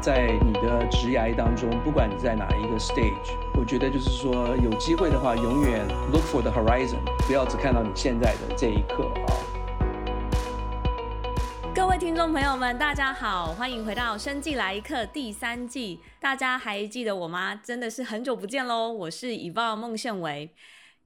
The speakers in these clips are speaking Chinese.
在你的职涯当中，不管你在哪一个 stage，我觉得就是说有机会的话，永远 look for the horizon，不要只看到你现在的这一刻啊。各位听众朋友们，大家好，欢迎回到《生计来一课》第三季。大家还记得我吗？真的是很久不见喽！我是 Yvonne 孟宪维。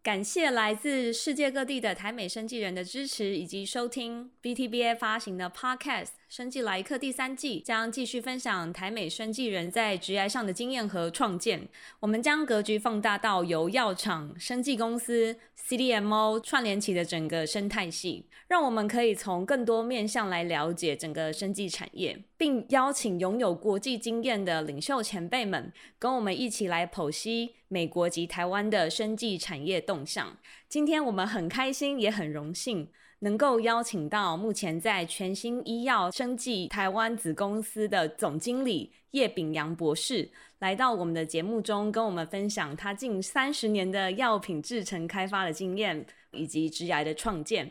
感谢来自世界各地的台美生技人的支持以及收听 BTBA 发行的 Podcast《生技来客》第三季，将继续分享台美生技人在职涯上的经验和创建。我们将格局放大到由药厂、生技公司、CDMO 串联起的整个生态系，让我们可以从更多面向来了解整个生技产业，并邀请拥有国际经验的领袖前辈们，跟我们一起来剖析美国及台湾的生技产业动向。今天我们很开心，也很荣幸，能够邀请到目前在全新医药生技台湾子公司的总经理叶炳阳博士，来到我们的节目中，跟我们分享他近三十年的药品制程开发的经验，以及职涯的创建。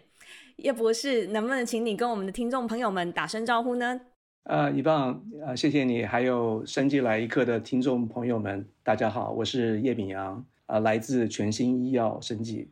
叶博士，能不能请你跟我们的听众朋友们打声招呼呢？呃，一棒，呃，谢谢你，还有生技来一课的听众朋友们，大家好，我是叶炳阳，呃，来自全新医药生技。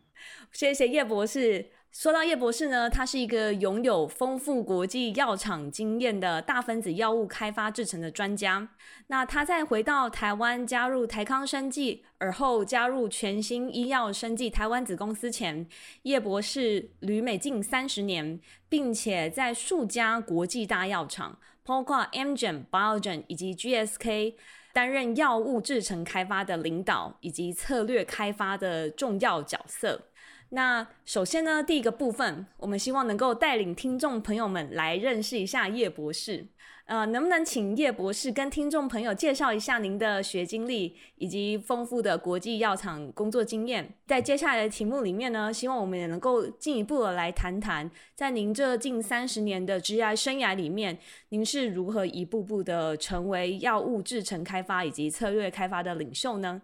谢谢叶博士。说到叶博士呢，他是一个拥有丰富国际药厂经验的大分子药物开发制程的专家。那他在回到台湾加入台康生技，而后加入全新医药生技台湾子公司前，叶博士旅美近三十年，并且在数家国际大药厂，包括 Amgen、Biogen 以及 GSK，担任药物制程开发的领导以及策略开发的重要角色。那首先呢，第一个部分，我们希望能够带领听众朋友们来认识一下叶博士。呃，能不能请叶博士跟听众朋友介绍一下您的学经历以及丰富的国际药厂工作经验？在接下来的题目里面呢，希望我们也能够进一步的来谈谈，在您这近三十年的职业生涯里面，您是如何一步步的成为药物制程开发以及策略开发的领袖呢？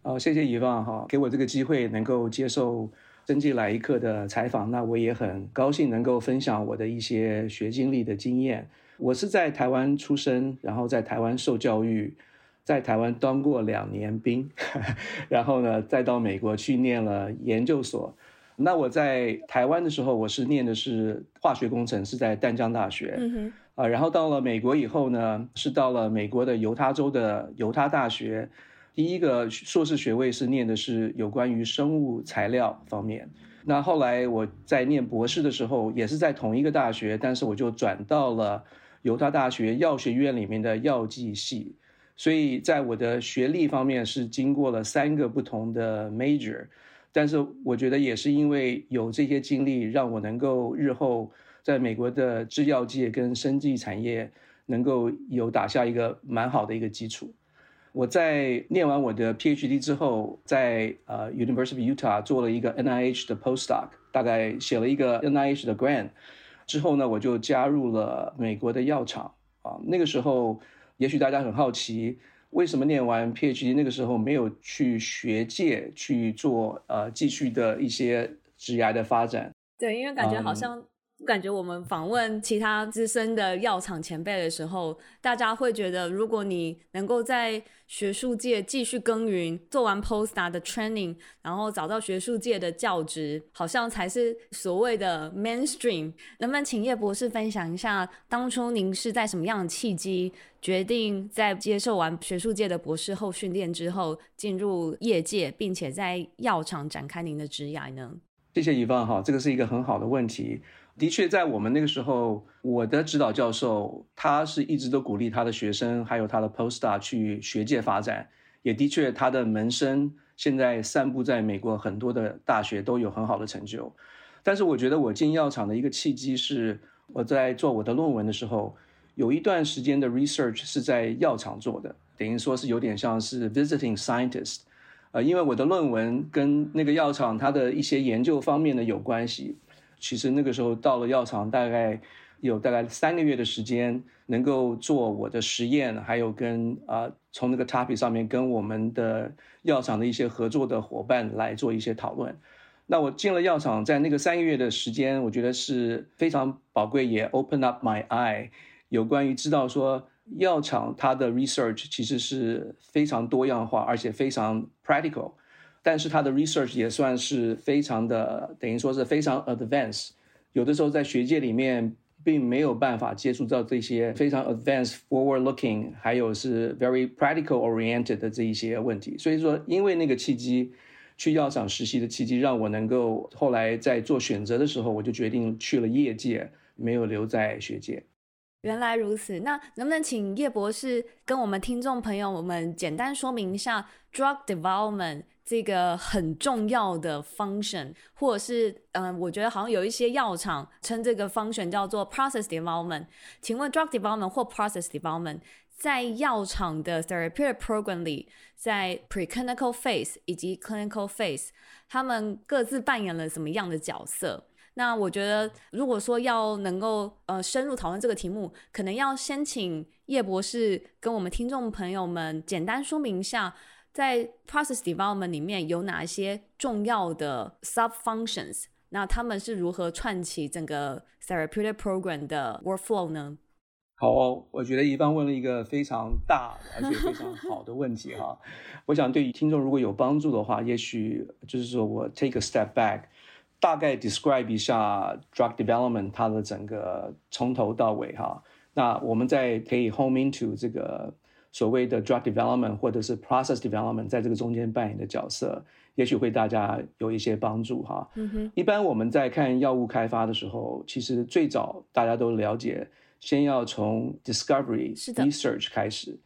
好，谢谢 Yvonne 哈，给我这个机会能够接受。生技来一课的采访，那我也很高兴能够分享我的一些学经历的经验。我是在台湾出生，然后在台湾受教育，在台湾当过两年兵，然后呢，再到美国去念了研究所。那我在台湾的时候，我是念的是化学工程，是在淡江大学。嗯哼。啊，然后到了美国以后呢，是到了美国的犹他州的犹他大学。第一个硕士学位是念的是有关于生物材料方面，那后来我在念博士的时候，也是在同一个大学，但是我就转到了犹他大学药学院里面的药剂系，所以在我的学历方面是经过了三个不同的 major，但是我觉得也是因为有这些经历，让我能够日后在美国的制药界跟生技产业能够有打下一个蛮好的一个基础。我在念完我的 PhD 之后，在呃 University of Utah 做了一个 NIH 的 postdoc，大概写了一个 NIH 的 grant。之后呢，我就加入了美国的药厂啊。那个时候，也许大家很好奇，为什么念完 PhD 那个时候没有去学界去做呃继续的一些职涯的发展？对，因为感觉好像、嗯。感觉我们访问其他资深的药厂前辈的时候，大家会觉得，如果你能够在学术界继续耕耘，做完 postdoc 的 training，然后找到学术界的教职，好像才是所谓的 mainstream。能不能请叶博士分享一下，当初您是在什么样的契机，决定在接受完学术界的博士后训练之后，进入业界，并且在药厂展开您的职涯呢？谢谢，Yvan 哈，这个是一个很好的问题。的确，在我们那个时候，我的指导教授他是一直都鼓励他的学生，还有他的 postdoc 去学界发展。也的确，他的门生现在散布在美国很多的大学都有很好的成就。但是，我觉得我进药厂的一个契机是，我在做我的论文的时候，有一段时间的 research 是在药厂做的，等于说是有点像是 visiting scientist。呃，因为我的论文跟那个药厂它的一些研究方面的有关系。其实那个时候到了药厂，大概有大概三个月的时间，能够做我的实验，还有跟啊、从那个 topic 上面跟我们的药厂的一些合作的伙伴来做一些讨论。那我进了药厂，在那个三个月的时间，我觉得是非常宝贵，也 open up my eye，有关于知道说药厂它的 research 其实是非常多样化，而且非常 practical，但是他的 research 也算是非常的，等于说是非常 advanced。有的时候在学界里面并没有办法接触到这些非常 advanced、forward-looking，还有是 very practical-oriented 的这一些问题。所以说，因为那个契机，去药厂实习的契机，让我能够后来在做选择的时候，我就决定去了业界，没有留在学界。原来如此，那能不能请叶博士跟我们听众朋友我们简单说明一下 drug development 这个很重要的 function，或者是嗯、我觉得好像有一些药厂称这个 function 叫做 process development。请问 drug development 或 process development 在药厂的 therapeutic program 里，在 preclinical phase 以及 clinical phase，他们各自扮演了什么样的角色？那我觉得，如果说要能够呃深入讨论这个题目，可能要先请叶博士跟我们听众朋友们简单说明一下，在 process development 里面有哪一些重要的 sub functions，那他们是如何串起整个 therapeutic program 的 workflow 呢？好哦，我觉得宜芳问了一个非常大而且非常好的问题哈。我想对于听众如果有帮助的话，也许就是说我 take a step back。大概 describe 一下 drug development 它的整个从头到尾哈，那我们再可以 home into 这个 所谓的 drug development 或者是 process development 在这个中间扮演的角色，也许会大家有一些帮助哈。嗯哼。一般我们在看药物开发的时候，其实最早大家都了解，先要从 discovery research 开始，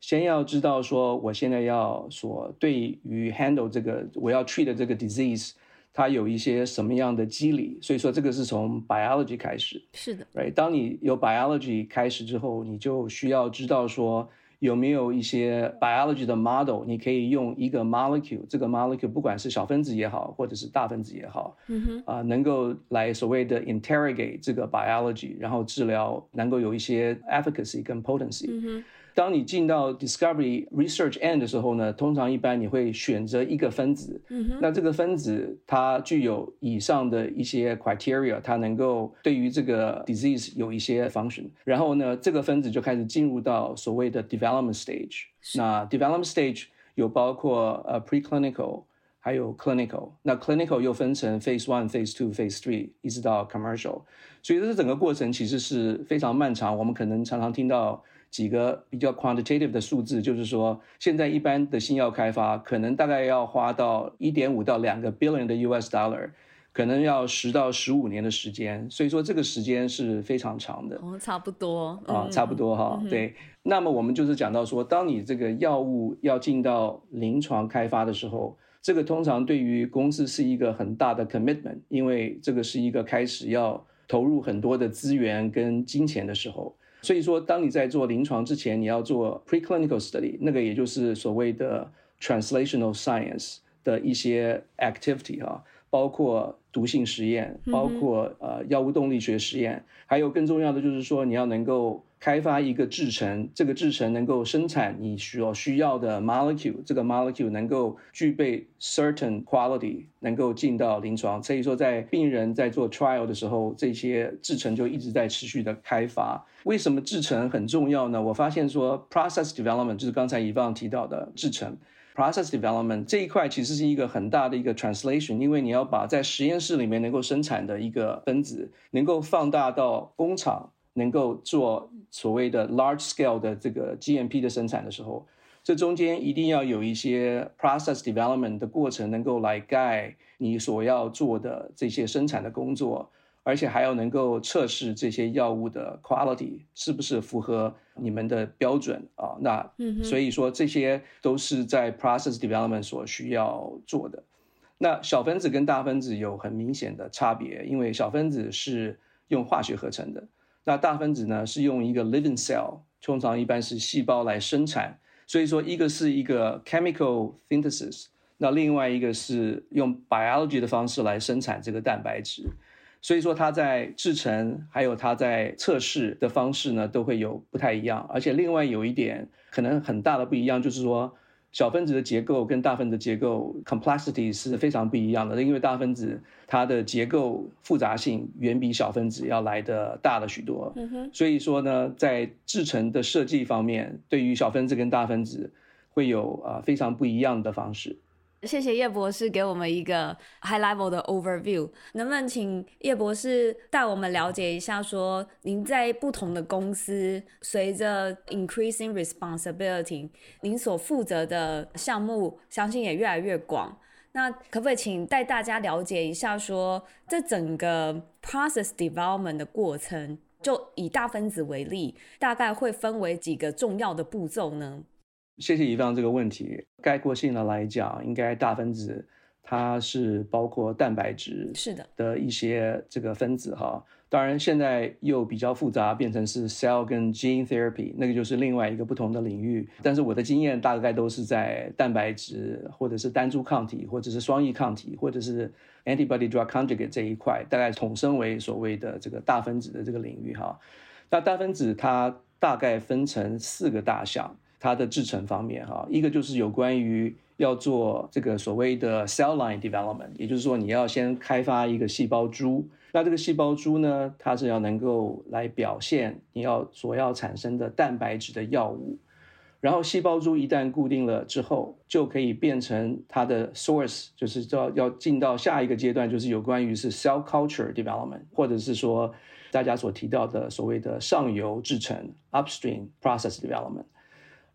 先要知道说我现在要所对于 handle 这个我要 treat 的这个 disease。它有一些什么样的机理，所以说这个是从 biology 开始。是的，right？当你有 biology 开始之后，你就需要知道说有没有一些 biology 的 model，你可以用一个 molecule，这个 molecule 不管是小分子也好，或者是大分子也好，嗯哼，啊、呃，能够来所谓的 interrogate 这个 biology，然后治疗能够有一些 efficacy 跟 potency。嗯哼。当你进到 discovery research end 的时候呢，通常一般你会选择一个分子，嗯，那这个分子它具有以上的一些 criteria，它能够对于这个 disease 有一些 function，然后呢，这个分子就开始进入到所谓的 development stage。那 development stage 有包括呃 preclinical，还有 clinical，那 clinical 又分成 phase one、phase two、phase three，一直到 commercial，所以这整个过程其实是非常漫长，我们可能常常听到。几个比较 quantitative 的数字，就是说，现在一般的新药开发可能大概要花到一点五到两个 billion 的 US dollar，可能要十到十五年的时间，所以说这个时间是非常长的。哦，差不多啊，差不多哈。对，嗯、那么我们就是讲到说，当你这个药物要进到临床开发的时候，这个通常对于公司是一个很大的 commitment，因为这个是一个开始要投入很多的资源跟金钱的时候。所以说，当你在做临床之前，你要做 preclinical study，那个也就是所谓的 translational science 的一些 activity 哈，包括毒性实验，包括呃药物动力学实验，还有更重要的就是说，你要能够。开发一个制程，这个制程能够生产你所需要的 molecule，这个 molecule 能够具备 certain quality，能够进到临床。所以说，在病人在做 trial 的时候，这些制程就一直在持续的开发。为什么制程很重要呢？我发现说 process development 就是刚才以方提到的制程，process development 这一块其实是一个很大的一个 translation，因为你要把在实验室里面能够生产的一个分子，能够放大到工厂。能够做所谓的 large scale 的这个 GMP 的生产的时候，这中间一定要有一些 process development 的过程，能够来盖你所要做的这些生产的工作，而且还要能够测试这些药物的 quality 是不是符合你们的标准啊？那所以说这些都是在 process development 所需要做的。那小分子跟大分子有很明显的差别，因为小分子是用化学合成的。那大分子呢，是用一个 living cell，通常一般是细胞来生产，所以说一个是一个 chemical synthesis，那另外一个是用 biology 的方式来生产这个蛋白质，所以说它在制成还有它在测试的方式呢，都会有不太一样，而且另外有一点可能很大的不一样，就是说小分子的结构跟大分子的结构 complexity 是非常不一样的，因为大分子它的结构复杂性远比小分子要来的大了许多。嗯哼。所以说呢，在制成的设计方面，对于小分子跟大分子会有啊非常不一样的方式。谢谢叶博士给我们一个 high level 的 overview，能不能请叶博士带我们了解一下说，您在不同的公司，随着 increasing responsibility，您所负责的项目相信也越来越广。那可不可以请带大家了解一下，说这整个 process development 的过程，就以大分子为例，大概会分为几个重要的步骤呢？谢谢宜芳这个问题。概括性的来讲，应该大分子它是包括蛋白质是的的一些这个分子哈。当然现在又比较复杂，变成是 cell 跟 gene therapy，那个就是另外一个不同的领域。但是我的经验大概都是在蛋白质或者是单株抗体，或者是双异抗体，或者是 antibody drug conjugate 这一块，大概统称为所谓的这个大分子的这个领域哈。那大分子它大概分成四个大项。它的制程方面，哈，一个就是有关于要做这个所谓的 cell line development，也就是说你要先开发一个细胞株，那这个细胞株呢，它是要能够来表现你要所要产生的蛋白质的药物，然后细胞株一旦固定了之后，就可以变成它的 source，就是要要进到下一个阶段，就是有关于是 cell culture development，或者是说大家所提到的所谓的上游制成 upstream process development。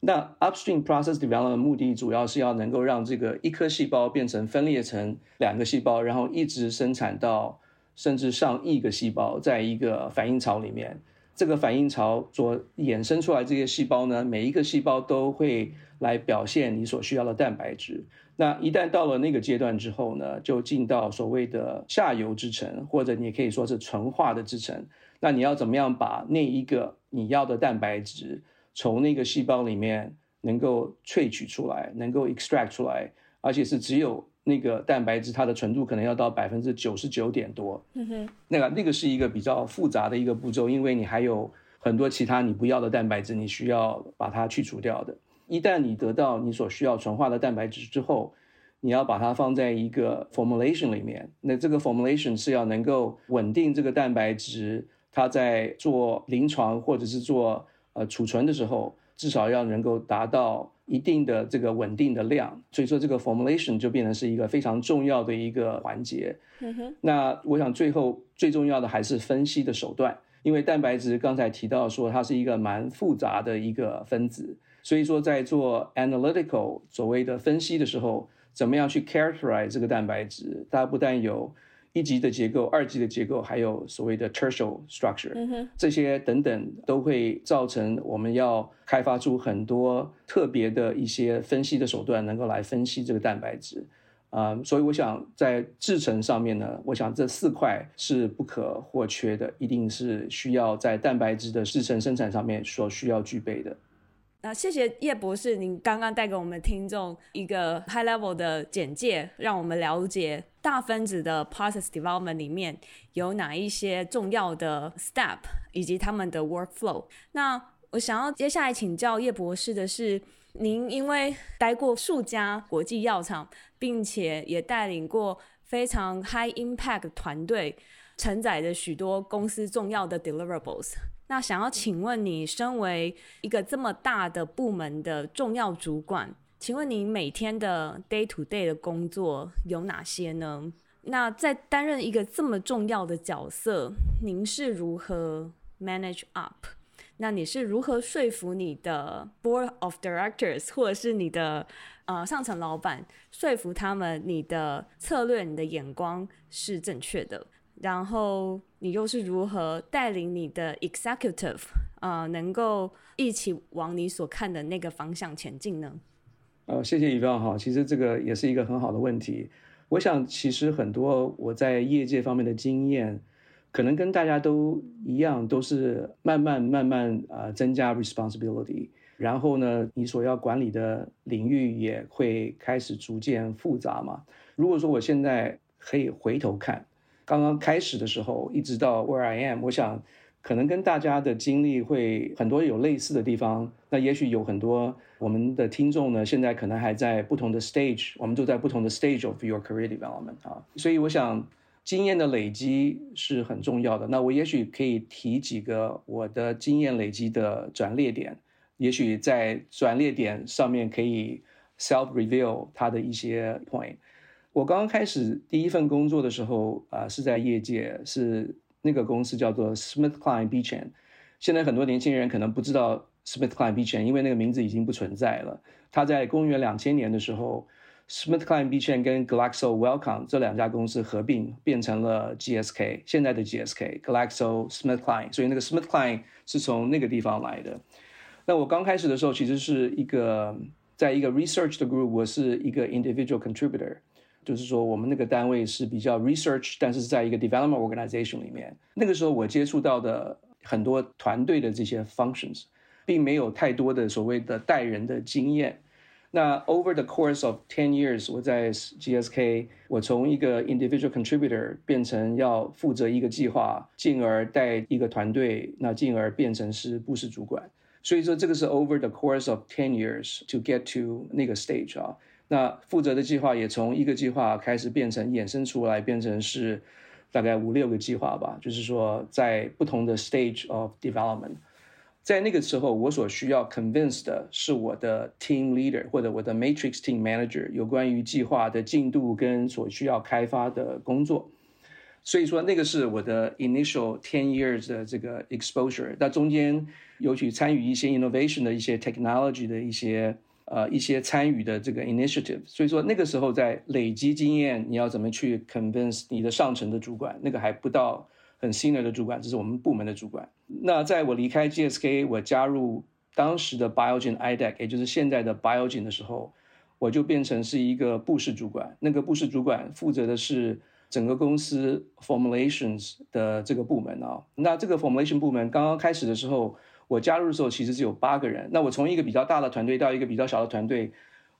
那 upstream process development 的目的主要是要能够让这个一颗细胞变成分裂成两个细胞，然后一直生产到甚至上亿个细胞，在一个反应槽里面。这个反应槽所衍生出来这些细胞呢，每一个细胞都会来表现你所需要的蛋白质。那一旦到了那个阶段之后呢，就进到所谓的下游制程，或者你也可以说是纯化的制程。那你要怎么样把那一个你要的蛋白质从那个细胞里面能够萃取出来，能够 extract 出来，而且是只有那个蛋白质，它的纯度可能要到百分之九十九点多。嗯哼，那个那个是一个比较复杂的一个步骤，因为你还有很多其他你不要的蛋白质，你需要把它去除掉的。一旦你得到你所需要纯化的蛋白质之后，你要把它放在一个 formulation 里面，那这个 formulation 是要能够稳定这个蛋白质，它在做临床或者是做呃，储存的时候至少要能够达到一定的这个稳定的量，所以说这个 formulation 就变成是一个非常重要的一个环节。嗯。那我想最后最重要的还是分析的手段，因为蛋白质刚才提到说它是一个蛮复杂的一个分子，所以说在做 analytical 所谓的分析的时候，怎么样去 characterize 这个蛋白质，它不但有。一级的结构、二级的结构，还有所谓的 tertial structure，这些等等都会造成我们要开发出很多特别的一些分析的手段，能够来分析这个蛋白质。啊，所以我想在制程上面呢，我想这四块是不可或缺的，一定是需要在蛋白质的制程生产上面所需要具备的。那谢谢叶博士，您刚刚带给我们听众一个 high level 的简介，让我们了解大分子的 process development 里面有哪一些重要的 step，以及他们的 workflow。那我想要接下来请教叶博士的是，您因为待过数家国际药厂，并且也带领过非常 high impact 团队，承载着许多公司重要的 deliverables。那想要请问你，身为一个这么大的部门的重要主管，请问你每天的 day to day 的工作有哪些呢？那在担任一个这么重要的角色，您是如何 manage up？那你是如何说服你的 board of directors 或者是你的呃上层老板，说服他们你的策略、你的眼光是正确的？然后你又是如何带领你的 executive 啊、呃，能够一起往你所看的那个方向前进呢？呃，谢谢 Yvonne 哈，其实这个也是一个很好的问题。我想，其实很多我在业界方面的经验，可能跟大家都一样，都是慢慢慢慢啊、增加 responsibility，然后呢，你所要管理的领域也会开始逐渐复杂嘛。如果说我现在可以回头看。刚刚开始的时候，一直到 where I am，我想可能跟大家的经历会很多有类似的地方。那也许有很多我们的听众呢，现在可能还在不同的 stage，我们都在不同的 stage of your career development 啊。所以我想，经验的累积是很重要的。那我也许可以提几个我的经验累积的转捩点，也许在转捩点上面可以 self reveal 它的一些 point。我刚刚开始第一份工作的时候啊，是在业界是。那个公司叫做 SmithKline Beecham，现在很多年轻人可能不知道 SmithKline Beecham，因为那个名字已经不存在了。他在公元两千年的时候，SmithKline Beecham 跟 Glaxo Welcome 这两家公司合并，变成了 GSK，现在的 GSK Glaxo SmithKline，所以那个 SmithKline 是从那个地方来的。那我刚开始的时候，其实是一个在一个 research 的 group，我是一个 individual contributor。就是说，我们那个单位是比较 research，但是在一个 development organization 里面。那个时候我接触到的很多团队的这些 functions，并没有太多的所谓的带人的经验。那 over the course of ten years，我在 GSK，我从一个 individual contributor 变成要负责一个计划，进而带一个团队，那进而变成是部室主管。所以说，这个是 over the course of ten years to get to 那个 stage 啊。 那负责的计划也从一个计划开始变成衍生出来，变成是大概五六个计划吧。就是说，在不同的 stage of development，在那个时候，我所需要 convince 的是我的 team leader 或者我的 matrix team manager 有关于计划的进度跟所需要开发的工作。所以说，那个是我的 initial ten years 的这个 exposure。那中间有去参与一些 innovation 的一些 technology 的一些。呃，一些参与的这个 initiative，所以说那个时候在累积经验，你要怎么去 convince 你的上层的主管？那个还不到很 senior 的主管，这是我们部门的主管。那在我离开 GSK，我加入当时的 Biogen idec，也就是现在的 Biogen 的时候，我就变成是一个部室主管。那个部室主管负责的是整个公司 formulations 的这个部门啊。那这个 formulation 部门刚刚开始的时候。我加入的时候其实是有八个人。那我从一个比较大的团队到一个比较小的团队，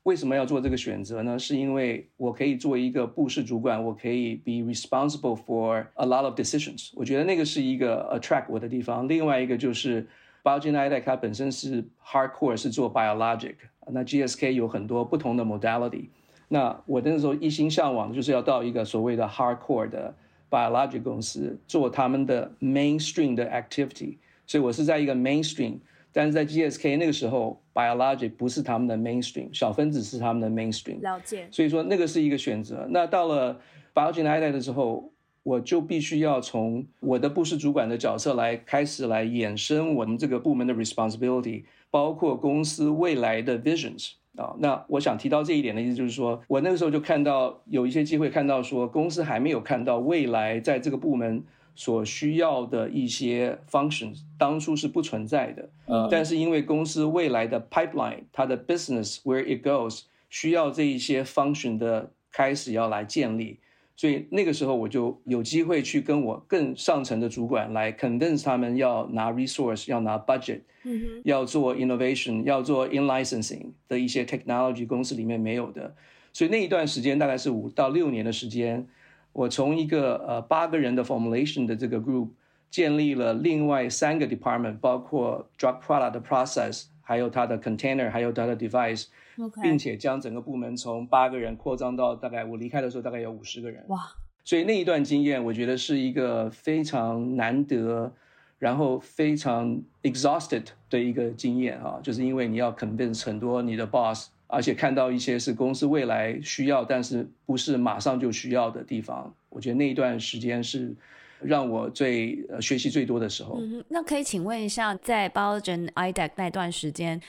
为什么要做这个选择呢？是因为我可以做一个部室主管，我可以 be responsible for a lot of decisions。我觉得那个是一个 attract 我的地方。另外一个就是 Biogen Idec 它本身是 hardcore 是做 biologic，那 GSK 有很多不同的 modality。那我那时候一心向往的就是要到一个所谓的 hardcore 的 biologic 公司做他们的 mainstream 的 activity。所以我是在一个 mainstream，但是在 GSK 那个时候，biologic 不是他们的 mainstream，小分子是他们的 mainstream。了解。所以说那个是一个选择。那到了 Biogen Idec 的时候，我就必须要从我的部室主管的角色来开始来衍生我们这个部门的 responsibility，包括公司未来的 visions 啊。那我想提到这一点的意思就是说，我那个时候就看到有一些机会看到说，公司还没有看到未来在这个部门。所需要的一些 functions 当初是不存在的，嗯，但是因为公司未来的 pipeline，它的 business where it goes 需要这一些 function 的开始要来建立，所以那个时候我就有机会去跟我更上层的主管来 convince 他们要拿 resource，要拿 budget，嗯哼，要做 innovation，要做 in licensing 的一些 technology 公司里面没有的，所以那一段时间大概是五到六年的时间。我从一个呃八个人的 formulation 的这个 group 建立了另外三个 department，包括 drug product 的 process，还有它的 container，还有它的 device，Okay. 并且将整个部门从八个人扩张到大概我离开的时候大概有五十个人。哇！所以那一段经验，我觉得是一个非常难得，然后非常 exhausted 的一个经验啊，就是因为你要 convince 很多你的 boss。而且看到一些是公司未来需要，但是不是马上就需要的地方，我觉得那一段时间是让我最呃学习最多的时候。嗯，那可以请问一下，在 Biogen Idec 那段时间，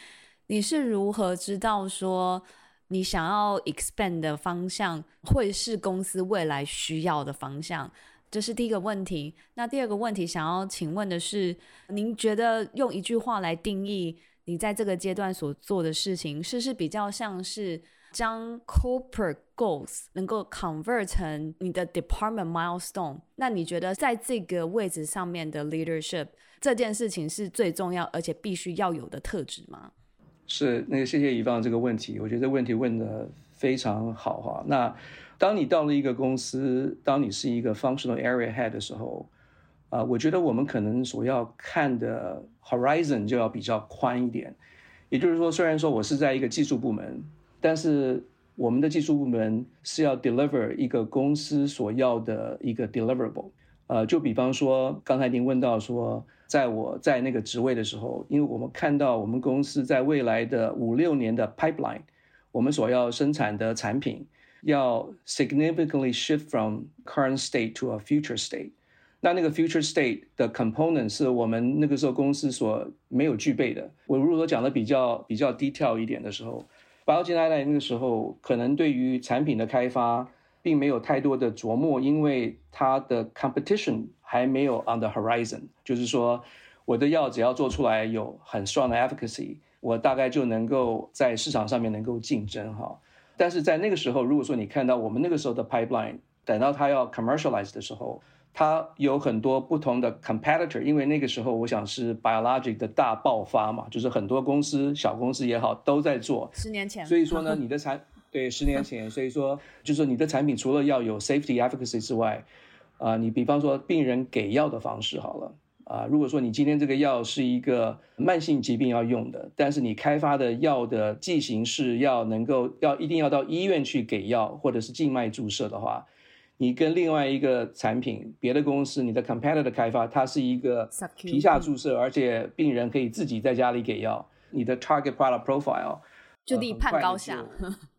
你是如何知道说你想要 expand 的方向会是公司未来需要的方向？这是第一个问题。那第二个问题想要请问的是，您觉得用一句话来定义？你在这个阶段所做的事情，是是比较像是将 corporate goals 能够 convert 成你的 department milestone？那你觉得在这个位置上面的 leadership 这件事情是最重要而且必须要有的特质吗？是，那个谢谢乙方这个问题，我觉得这问题问得非常好哈。那当你到了一个公司，当你是一个 functional area head 的时候，啊，我觉得我们可能所要看的 horizon 就要比较宽一点。也就是说，虽然说我是在一个技术部门，但是我们的技术部门是要 deliver 一个公司所要的一个 deliverable。呃，就比方说刚才您问到说，在我在那个职位的时候，因为我们看到我们公司在未来的五六年的 pipeline，我们所要生产的产品。要 significantly shift from current state to a future state，那那个 future state 的 component 是我们那个时候公司所没有具备的。我如果讲的比较比较 detail 一点的时候，Biogen 在那个时候可能对于产品的开发并没有太多的琢磨，因为它的 competition 还没有 on the horizon，就是说我的药只要做出来有很 strong 的 efficacy，我大概就能够在市场上面能够竞争哈。但是在那个时候，如果说你看到我们那个时候的 pipeline，等到它要 commercialize 的时候，它有很多不同的 competitor，因为那个时候我想是 biologic 的大爆发嘛，就是很多公司、小公司也好都在做。十年前。所以说呢，你的产对十年前，所以说就是说你的产品除了要有 safety efficacy 之外，啊、呃，你比方说病人给药的方式好了。啊，如果说你今天这个药是一个慢性疾病要用的，但是你开发的药的剂型是要能够要一定要到医院去给药，或者是静脉注射的话，你跟另外一个产品别的公司你的 competitor 开发，它是一个皮下注射，而且病人可以自己在家里给药，你的 target product profile 就立判高下。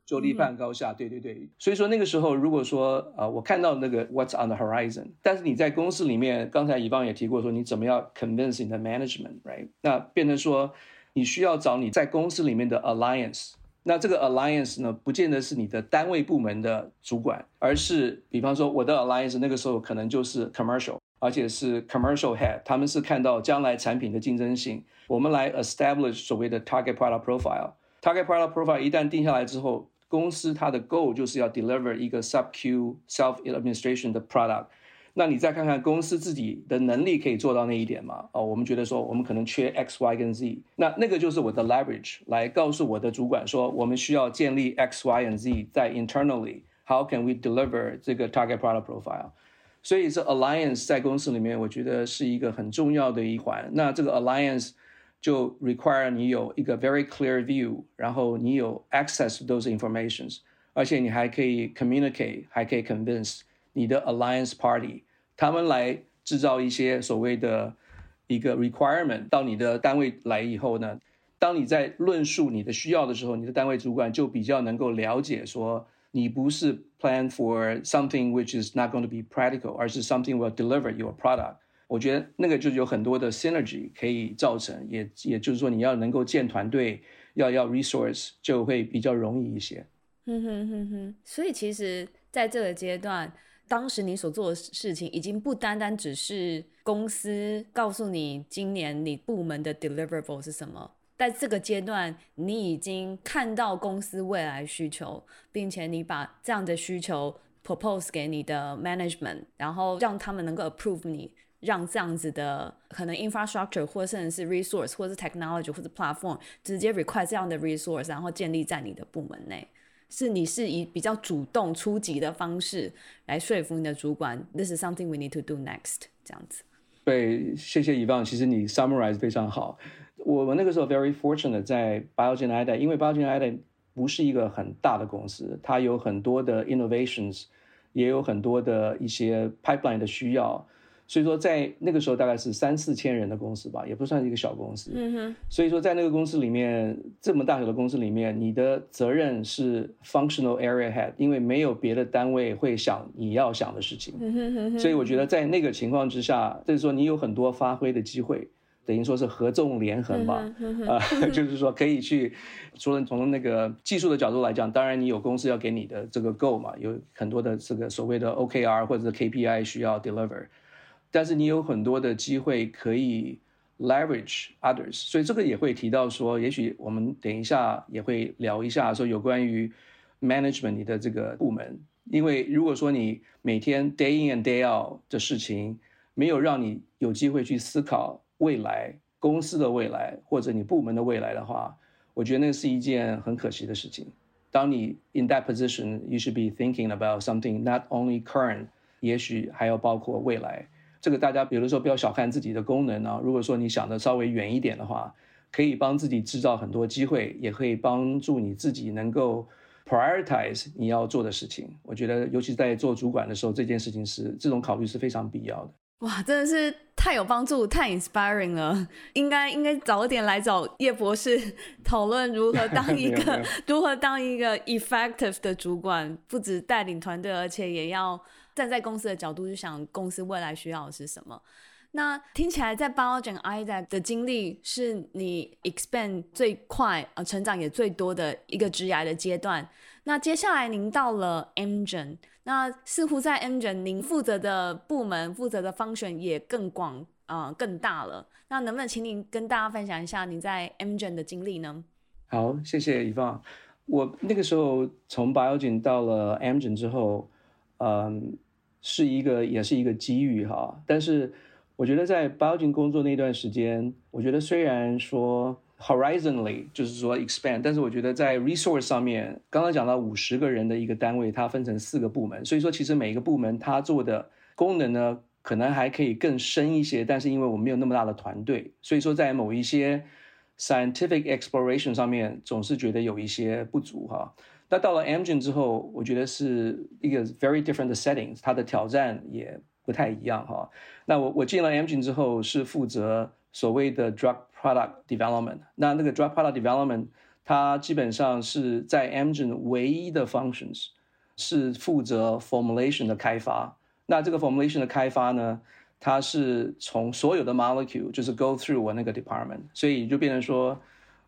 就立判高下，对对对，所以说那个时候，如果说呃，我看到那个 What's on the horizon，但是你在公司里面，刚才乙方也提过说，你怎么样 convince 你的 management，right？那变成说，你需要找你在公司里面的 alliance，那这个 alliance 呢，不见得是你的单位部门的主管，而是比方说我的 alliance 那个时候可能就是 commercial，而且是 commercial head，他们是看到将来产品的竞争性，我们来 establish 所谓的 target product profile，target product profile 一旦定下来之后。公司它的 goal 就是要 deliver 一个 sub-Q self administration 的 product，那你再看看公司自己的能力可以做到那一点吗？哦，我们觉得说我们可能缺 X、Y 跟 Z，那那个就是我的 leverage 来告诉我的主管说，我们需要建立 X、Y 和 Z 在 internally，how can we deliver 这个 target product profile？所以这 alliance 在公司里面，我觉得是一个很重要的一环。那这个 alliance 就 require 你有一个 very clear view，然后你有 access to those informations，而且你还可以 communicate，还可以 convince 你的 alliance party， 他们来制造一些所谓的一个 requirement 到你的单位来以后呢，当你在论述你的需要的时候，你的单位主管就比较能够了解说，你不是 plan for something which is not going to be practical，而是 something will deliver your product。我觉得那个就有很多的 synergy 可以造成，也也就是说你要能够建团队，要要 resource 就会比较容易一些。嗯哼哼哼，所以其实在这个阶段，当时你所做的事情已经不单单只是公司告诉你今年你部门的 deliverable 是什么，在这个阶段你已经看到公司未来需求，并且你把这样的需求 propose 给你的 management，然后让他们能够 approve 你。让这样子的可能 infrastructure 或甚至是 resource 或是 technology 或者 platform 直接 request 这样的 resource，然后建立在你的部门内，是你是以比较主动出击的方式来说服你的主管，this is something we need to do next 这样子。对，谢谢 Yvonne，其实你 summarize 非常好。我们那个时候 very fortunate 在 Biogen i d a 因为 Biogen i d a 不是一个很大的公司，它有很多的 innovations，也有很多的一些 pipeline 的需要。所以说，在那个时候大概是三四千人的公司吧，也不算是一个小公司。嗯哼。所以说，在那个公司里面，这么大小的公司里面，你的责任是 functional area head，因为没有别的单位会想你要想的事情。嗯哼哼哼。所以我觉得在那个情况之下，就是说你有很多发挥的机会，等于说是合纵连横吧。啊，就是说可以去，除了从那个技术的角度来讲，当然你有公司要给你的这个 goal 嘛，有很多的这个所谓的 OKR 或者是 KPI 需要 deliver。但是你有很多的机会可以 leverage others，所以这个也会提到说，也许我们等一下也会聊一下说有关于 management 你的这个部门，因为如果说你每天 day in and day out 的事情没有让你有机会去思考未来公司的未来或者你部门的未来的话，我觉得那是一件很可惜的事情。当你 in that position，you should be thinking about something not only current，也许还要包括未来。这个大家比如说不要小看自己的功能啊。如果说你想的稍微远一点的话，可以帮自己制造很多机会，也可以帮助你自己能够 prioritize 你要做的事情。我觉得，尤其在做主管的时候，这件事情是这种考虑是非常必要的。哇，真的是太有帮助，太 inspiring 了。应该应该早一点来找叶博士讨论如何当一 个如何当一个 effective 的主管，不止带领团队，而且也要站在公司的角度去想公司未来需要的是什么。那听起来在 Biogen IDEC 的经历是你 expand 最快呃成长也最多的一个职涯的阶段。那接下来您到了 Amgen。那似乎在 Amgen，您负责的部门、负责的 function 也更广啊、呃，更大了。那能不能请您跟大家分享一下您在 Amgen 的经历呢？好，谢谢 Yvonne。我那个时候从 Biogen 到了 Amgen 之后，嗯，是一个也是一个机遇哈。但是我觉得在 Biogen 工作那段时间，我觉得虽然说。horizonly 就是说 expand，但是我觉得在 resource 上面，刚刚讲到五十个人的一个单位，它分成四个部门，所以说其实每一个部门它做的功能呢，可能还可以更深一些，但是因为我们没有那么大的团队，所以说在某一些 scientific exploration 上面，总是觉得有一些不足哈。那到了 Amgen 之后，我觉得是一个 very different settings，它的挑战也不太一样哈。那我我进了 Amgen 之后，是负责所谓的 drug Product development，那那个 drug product development，它基本上是在 Amgen 唯一的 functions 是负责 formulation 的开发。那这个 formulation 的开发呢，它是从所有的 molecule 就是 go through 我那个 department，所以就变成说，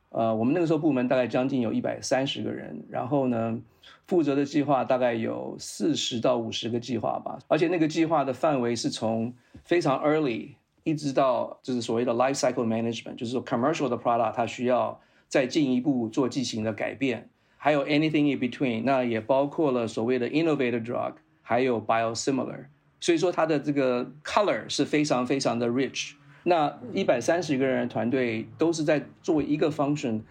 呃，我们那个时候部门大概将近有一百三十个人，然后呢，负责的计划大概有四十到五十个计划吧，而且那个计划的范围是从非常 early。一直到就是所谓的 life cycle management，就是说 commercial 的 product 它需要再进一步做剂型的改变，还有 anything in between，那也包括了所谓的 innovative drug，还有 biosimilar，所以说它的这个 color 是非常非常的 rich。那一百三十个人的团队都是在做一个 function。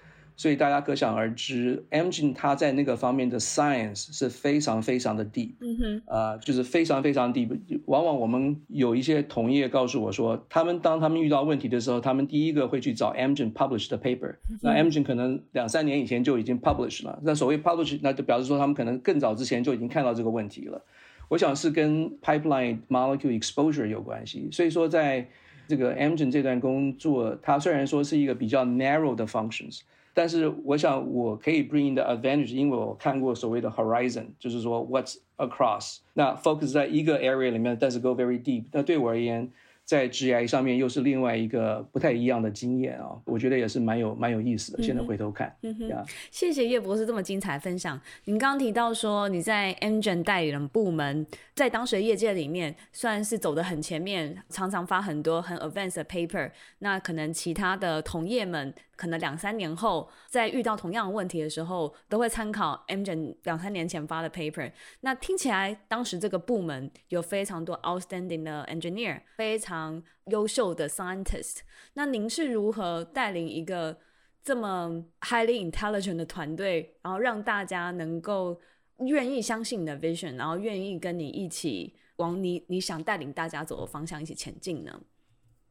所以大家可想而知，Amgen 它在那个方面的 science 是非常非常的 deep，嗯哼，啊、呃，就是非常非常 deep。往往我们有一些同业告诉我说，他们当他们遇到问题的时候，他们第一个会去找 Amgen publish 的 paper。那 Amgen 可能两三年以前就已经 publish 了。那所谓 publish，那就表示说他们可能更早之前就已经看到这个问题了。我想是跟 pipeline molecule exposure 有关系。所以说，在这个 Amgen 这段工作，它虽然说是一个比较 narrow 的 functions。但是我想我可以 bring the advantage，因为我看过所谓的 horizon，就是说 what's across，那 focus 在一个 area 里面，但是 go very deep。那对我而言， 在 GI 上面又是另外一个不太一样的经验啊，我觉得也是蛮有蛮有意思的。现在回头看，嗯哼，谢谢叶博士这么精彩分享。您刚刚提到说你在 Engine 代理人部门，在当时的业界里面算是走得很前面，常常发很多很 advanced 的 paper。那可能其他的同业们。可能两三年后，在遇到同样的问题的时候，都会参考 Engine 两三年前发的 paper。那听起来，当时这个部门有非常多 outstanding 的 engineer，非常常优秀的 scientist。那您是如何带领一个这么 highly intelligent 的团队，然后让大家能够愿意相信你的 vision，然后愿意跟你一起往你你想带领大家走的方向一起前进呢？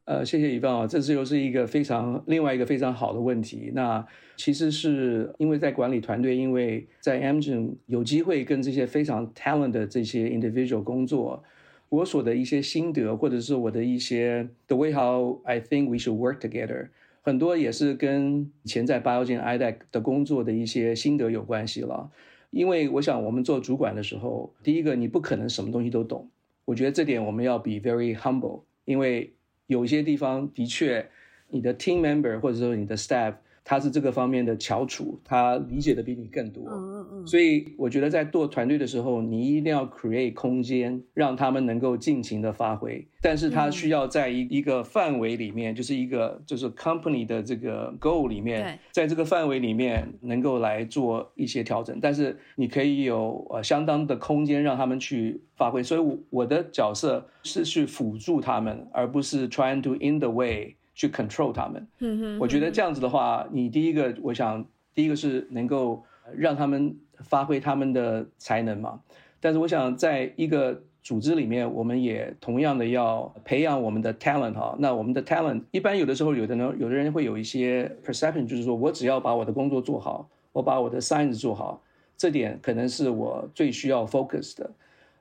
呃，谢谢一芳啊，这是又是一个非常另外一个非常好的问题。那其实是因为在管理团队，因为在 Amgen 有机会跟这些非常 talent 的这些 individual 工作，我所的一些心得，或者是我的一些 the way how I think we should work together，很多也是跟以前在 Biogen IDEC 的工作的一些心得有关系了。因为我想我们做主管的时候，第一个你不可能什么东西都懂，我觉得这点我们要 be very humble，因为有些地方的确，你的 team member 或者说你的 staff。他是这个方面的翘楚，他理解的比你更多。嗯嗯嗯。所以我觉得在做团队的时候，你一定要 create 空间，让他们能够尽情的发挥。但是他需要在一一个范围里面，就是一个就是 company 的这个 goal 里面，在这个范围里面能够来做一些调整。但是你可以有呃相当的空间让他们去发挥。所以我的角色是去辅助他们，而不是 trying to in the way。去 control 他们，嗯哼，我觉得这样子的话，你第一个，我想第一个是能够让他们发挥他们的才能嘛。但是我想，在一个组织里面，我们也同样的要培养我们的 talent 哈。那我们的 talent 一般有的时候，有的人有的人会有一些 perception，就是说我只要把我的工作做好，我把我的 science 做好，这点可能是我最需要 focus 的。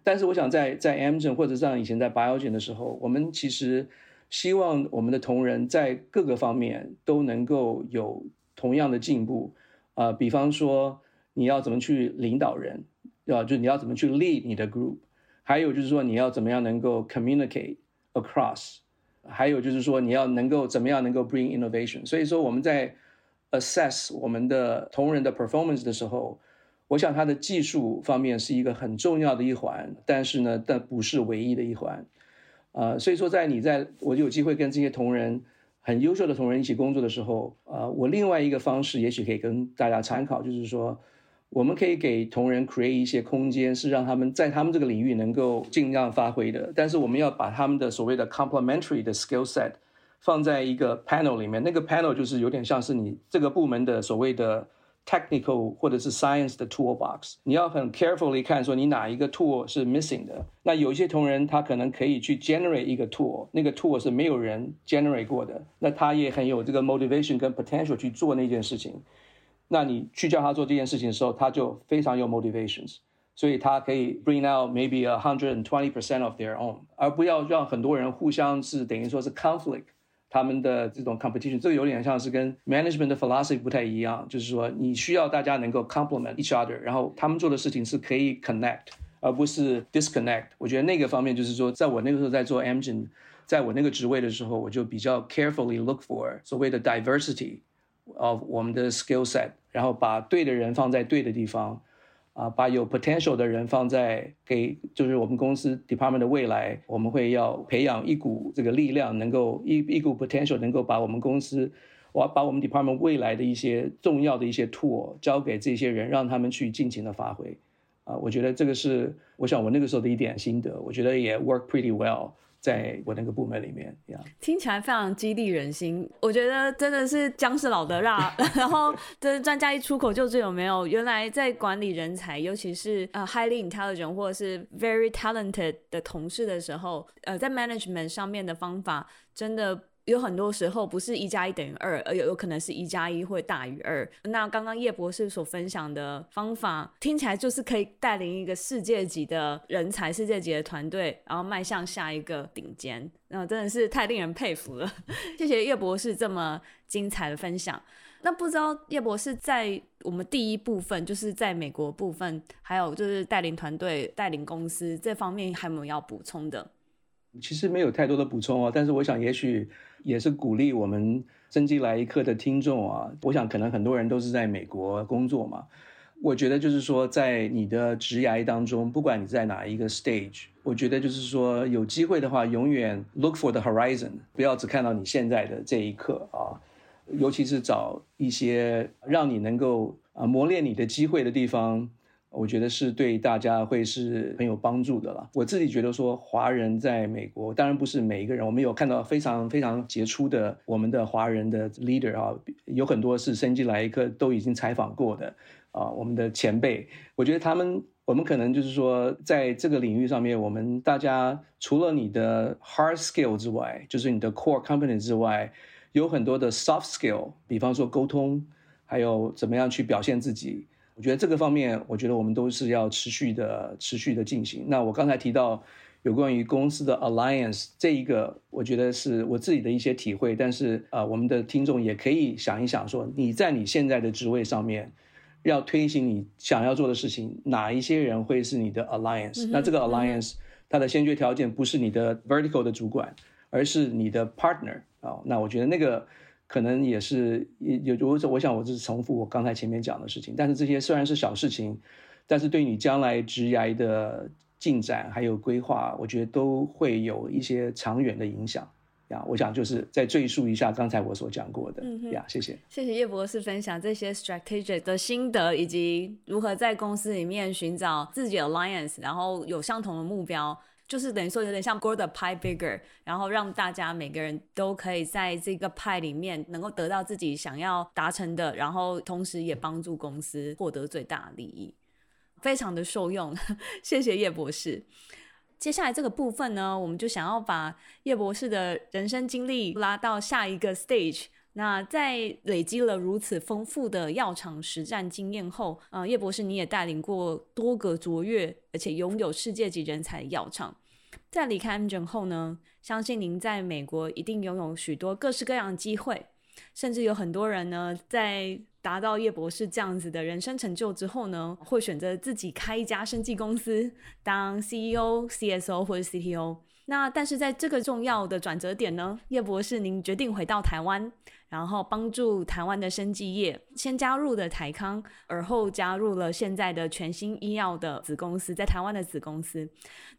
但是我想在在 Amgen 或者像以前在 Biogen 的时候，我们其实希望我们的同仁在各个方面都能够有同样的进步。啊、比方说你要怎么去领导人，对吧？就你要怎么去 lead 你的 group。还有就是说，你要怎么样能够 communicate across？还有就是说，你要能够怎么样能够 bring innovation？所以说，我们在 assess 我们的同仁的 performance 的时候，我想他的技术方面是一个很重要的一环，但是呢，但不是唯一的一环。呃，所以说，在你在我有机会跟这些同仁很优秀的同仁一起工作的时候，呃，我另外一个方式也许可以跟大家参考，就是说。我们可以给同仁 create 一些空间，是让他们在他们这个领域能够尽量发挥的。但是我们要把他们的所谓的 complementary 的 skill set 放在一个 panel 里面。那个 panel 就是有点像是你这个部门的所谓的 technical 或者是 science 的 toolbox。你要很 carefully 看说你哪一个 tool 是 missing 的。那有一些同仁他可能可以去 generate 一个 tool，那个 tool 是没有人 generate 过的。那他也很有这个 motivation 跟 potential 去做那件事情。那你去叫他做这件事情的时候，他就非常有 motivations，所以他可以 bring out maybe a hundred and twenty percent of their own，而不要让很多人互相是等于说是 conflict， 他们的这种 competition，这个有点像是跟 management 的 philosophy 不太一样，就是说你需要大家能够 complement each other，然后他们做的事情是可以 connect，而不是 disconnect。我觉得那个方面就是说，在我那个时候在做 Amgen，在我那个职位的时候，我就比较 carefully look for 所谓的 diversity。of 我们的 skill set，然后把对的人放在对的地方， 啊，把有 potential 的人放在给，就是我们公司 department 的未来，我们会要培养一股这个力量，能够一一股 potential 能够把我们公司，我要把我们 department 未来的一些重要的一些 tool 交给这些人，让他们去尽情的发挥，啊，我觉得这个是我想我那个时候的一点心得，我觉得也 work pretty well。在我那个部门里面，yeah. 听起来非常激励人心。我觉得真的是姜是老的辣，然后这专家一出口就知有没有。原来在管理人才，尤其是呃 highly intelligent 或者是 very talented 的同事的时候，呃，在 management 上面的方法真的。有很多时候不是一加一等于二，而有有可能是一加一会大于二。那刚刚叶博士所分享的方法，听起来就是可以带领一个世界级的人才、世界级的团队，然后迈向下一个顶尖。那真的是太令人佩服了。谢谢叶博士这么精彩的分享。那不知道叶博士在我们第一部分，就是在美国部分，还有就是带领团队、带领公司这方面，还有没有要补充的？其实没有太多的补充哦，但是我想也许。也是鼓励我们生机来一课的听众啊，我想可能很多人都是在美国工作嘛。我觉得就是说，在你的职涯当中，不管你在哪一个 stage，我觉得就是说有机会的话，永远 look for the horizon，不要只看到你现在的这一刻啊，尤其是找一些让你能够啊磨练你的机会的地方。我觉得是对大家会是很有帮助的了。我自己觉得说，华人在美国，当然不是每一个人，我们有看到非常非常杰出的我们的华人的 leader 啊，有很多是生机来一课都已经采访过的啊，我们的前辈。我觉得他们，我们可能就是说，在这个领域上面，我们大家除了你的 hard skill 之外，就是你的 core competence 之外，有很多的 soft skill，比方说沟通，还有怎么样去表现自己。我觉得这个方面，我觉得我们都是要持续的、持续的进行。那我刚才提到有关于公司的 alliance 这一个，我觉得是我自己的一些体会。但是啊、呃，我们的听众也可以想一想，说你在你现在的职位上面要推行你想要做的事情，哪一些人会是你的 alliance？、嗯、那这个 alliance 它的先决条件不是你的 vertical 的主管，而是你的 partner 啊、哦。那我觉得那个。可能也是有，我我想我这是重复我刚才前面讲的事情，但是这些虽然是小事情，但是对你将来职涯的进展还有规划，我觉得都会有一些长远的影响呀。我想就是再赘述一下刚才我所讲过的呀，谢谢。谢谢叶博士分享这些 strategic 的心得，以及如何在公司里面寻找自己的 alliance，然后有相同的目标。就是等于说有点像 grow the pie bigger，然后让大家每个人都可以在这个派里面能够得到自己想要达成的，然后同时也帮助公司获得最大利益，非常的受用。谢谢叶博士。接下来这个部分呢，我们就想要把叶博士的人生经历拉到下一个 stage。那在累积了如此丰富的药厂实战经验后，呃，叶博士你也带领过多个卓越而且拥有世界级人才的药厂。在离开 Amgen 后呢，相信您在美国一定拥有许多各式各样的机会，甚至有很多人呢，在达到叶博士这样子的人生成就之后呢，会选择自己开一家生技公司，当 CEO、CSO 或者 CTO。那但是在这个重要的转折点呢，叶博士您决定回到台湾，然后帮助台湾的生技业，先加入的台康，而后加入了现在的全新医药的子公司，在台湾的子公司。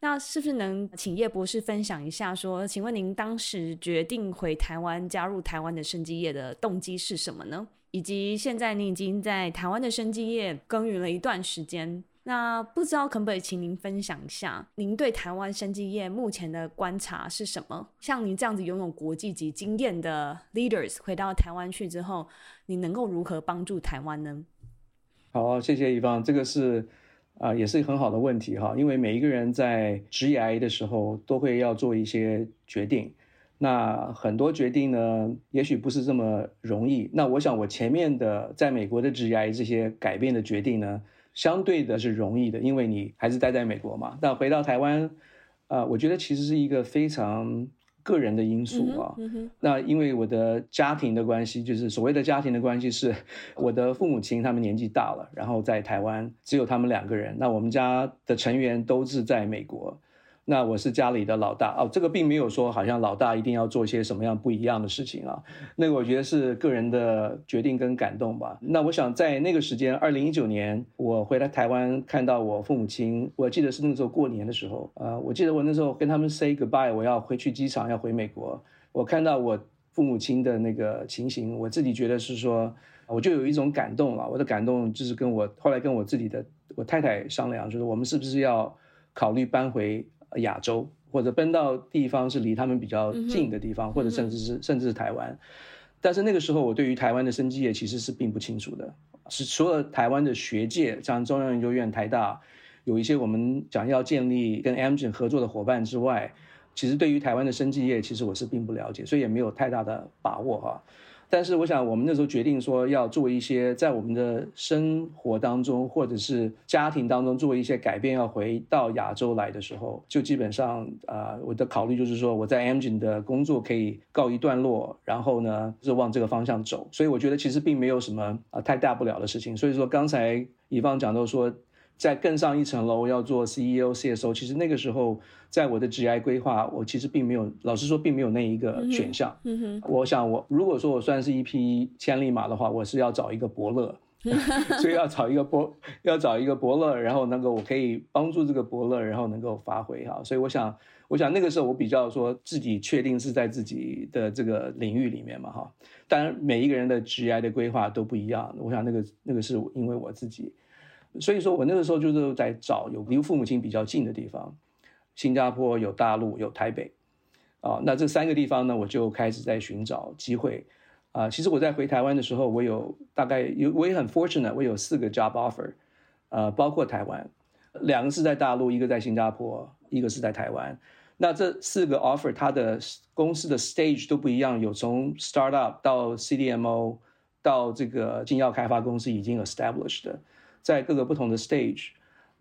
那是不是能请叶博士分享一下说，说请问您当时决定回台湾加入台湾的生技业的动机是什么呢？以及现在您已经在台湾的生技业耕耘了一段时间。那不知道可不可以请您分享一下，您对台湾生技业目前的观察是什么？像您这样子拥有国际级经验的 leaders 回到台湾去之后，你能够如何帮助台湾呢？好，谢谢一方，这个是啊、也是很好的问题哈。因为每一个人在职涯的时候都会要做一些决定，那很多决定呢，也许不是这么容易。那我想我前面的在美国的职涯这些改变的决定呢，相对的是容易的，因为你还是待在美国嘛。那回到台湾，啊、呃，我觉得其实是一个非常个人的因素啊。嗯嗯、那因为我的家庭的关系，就是所谓的家庭的关系，是我的父母亲他们年纪大了，然后在台湾只有他们两个人。那我们家的成员都是在美国。那我是家里的老大哦，这个并没有说好像老大一定要做些什么样不一样的事情啊。那个我觉得是个人的决定跟感动吧。那我想在那个时间，二零一九年我回来台湾，看到我父母亲，我记得是那个时候过年的时候，呃，我记得我那时候跟他们 say goodbye，我要回去机场要回美国。我看到我父母亲的那个情形，我自己觉得是说，我就有一种感动了。我的感动就是跟我后来跟我自己的我太太商量，就是我们是不是要考虑搬回。亚洲或者奔到地方是离他们比较近的地方，嗯、或者甚至是、嗯、甚至是台湾，但是那个时候我对于台湾的生技业其实是并不清楚的，是除了台湾的学界，像中央研究院、台大，有一些我们想要建立跟 Amgen 合作的伙伴之外，其实对于台湾的生技业，其实我是并不了解，所以也没有太大的把握哈。但是我想，我们那时候决定说要做一些在我们的生活当中或者是家庭当中做一些改变，要回到亚洲来的时候，就基本上啊、我的考虑就是说，我在 Amgen 的工作可以告一段落，然后呢，就往这个方向走。所以我觉得其实并没有什么啊、太大不了的事情。所以说刚才乙方讲到说。再更上一层楼，要做 CEO、CSO，其实那个时候，在我的职业规划，我其实并没有，老实说，并没有那一个选项。嗯哼，我想我如果说我算是一匹千里马的话，我是要找一个伯乐，所以要找一个伯，要找一个伯乐，然后能够我可以帮助这个伯乐，然后能够发挥哈。所以我想，我想那个时候我比较说自己确定是在自己的这个领域里面嘛哈。当然每一个人的职业的规划都不一样，我想那个那个是因为我自己。所以说我那个时候就是在找有离父母亲比较近的地方，新加坡有大陆有台北，啊，那这三个地方呢，我就开始在寻找机会，啊，其实我在回台湾的时候，我有大概有我也很 fortunate，我有四个 job offer，呃，包括台湾，两个是在大陆，一个在新加坡，一个是在台湾，那这四个 offer 它的公司的 stage 都不一样，有从 startup 到 CDMO 到这个新药开发公司已经 established 的。在各个不同的 stage，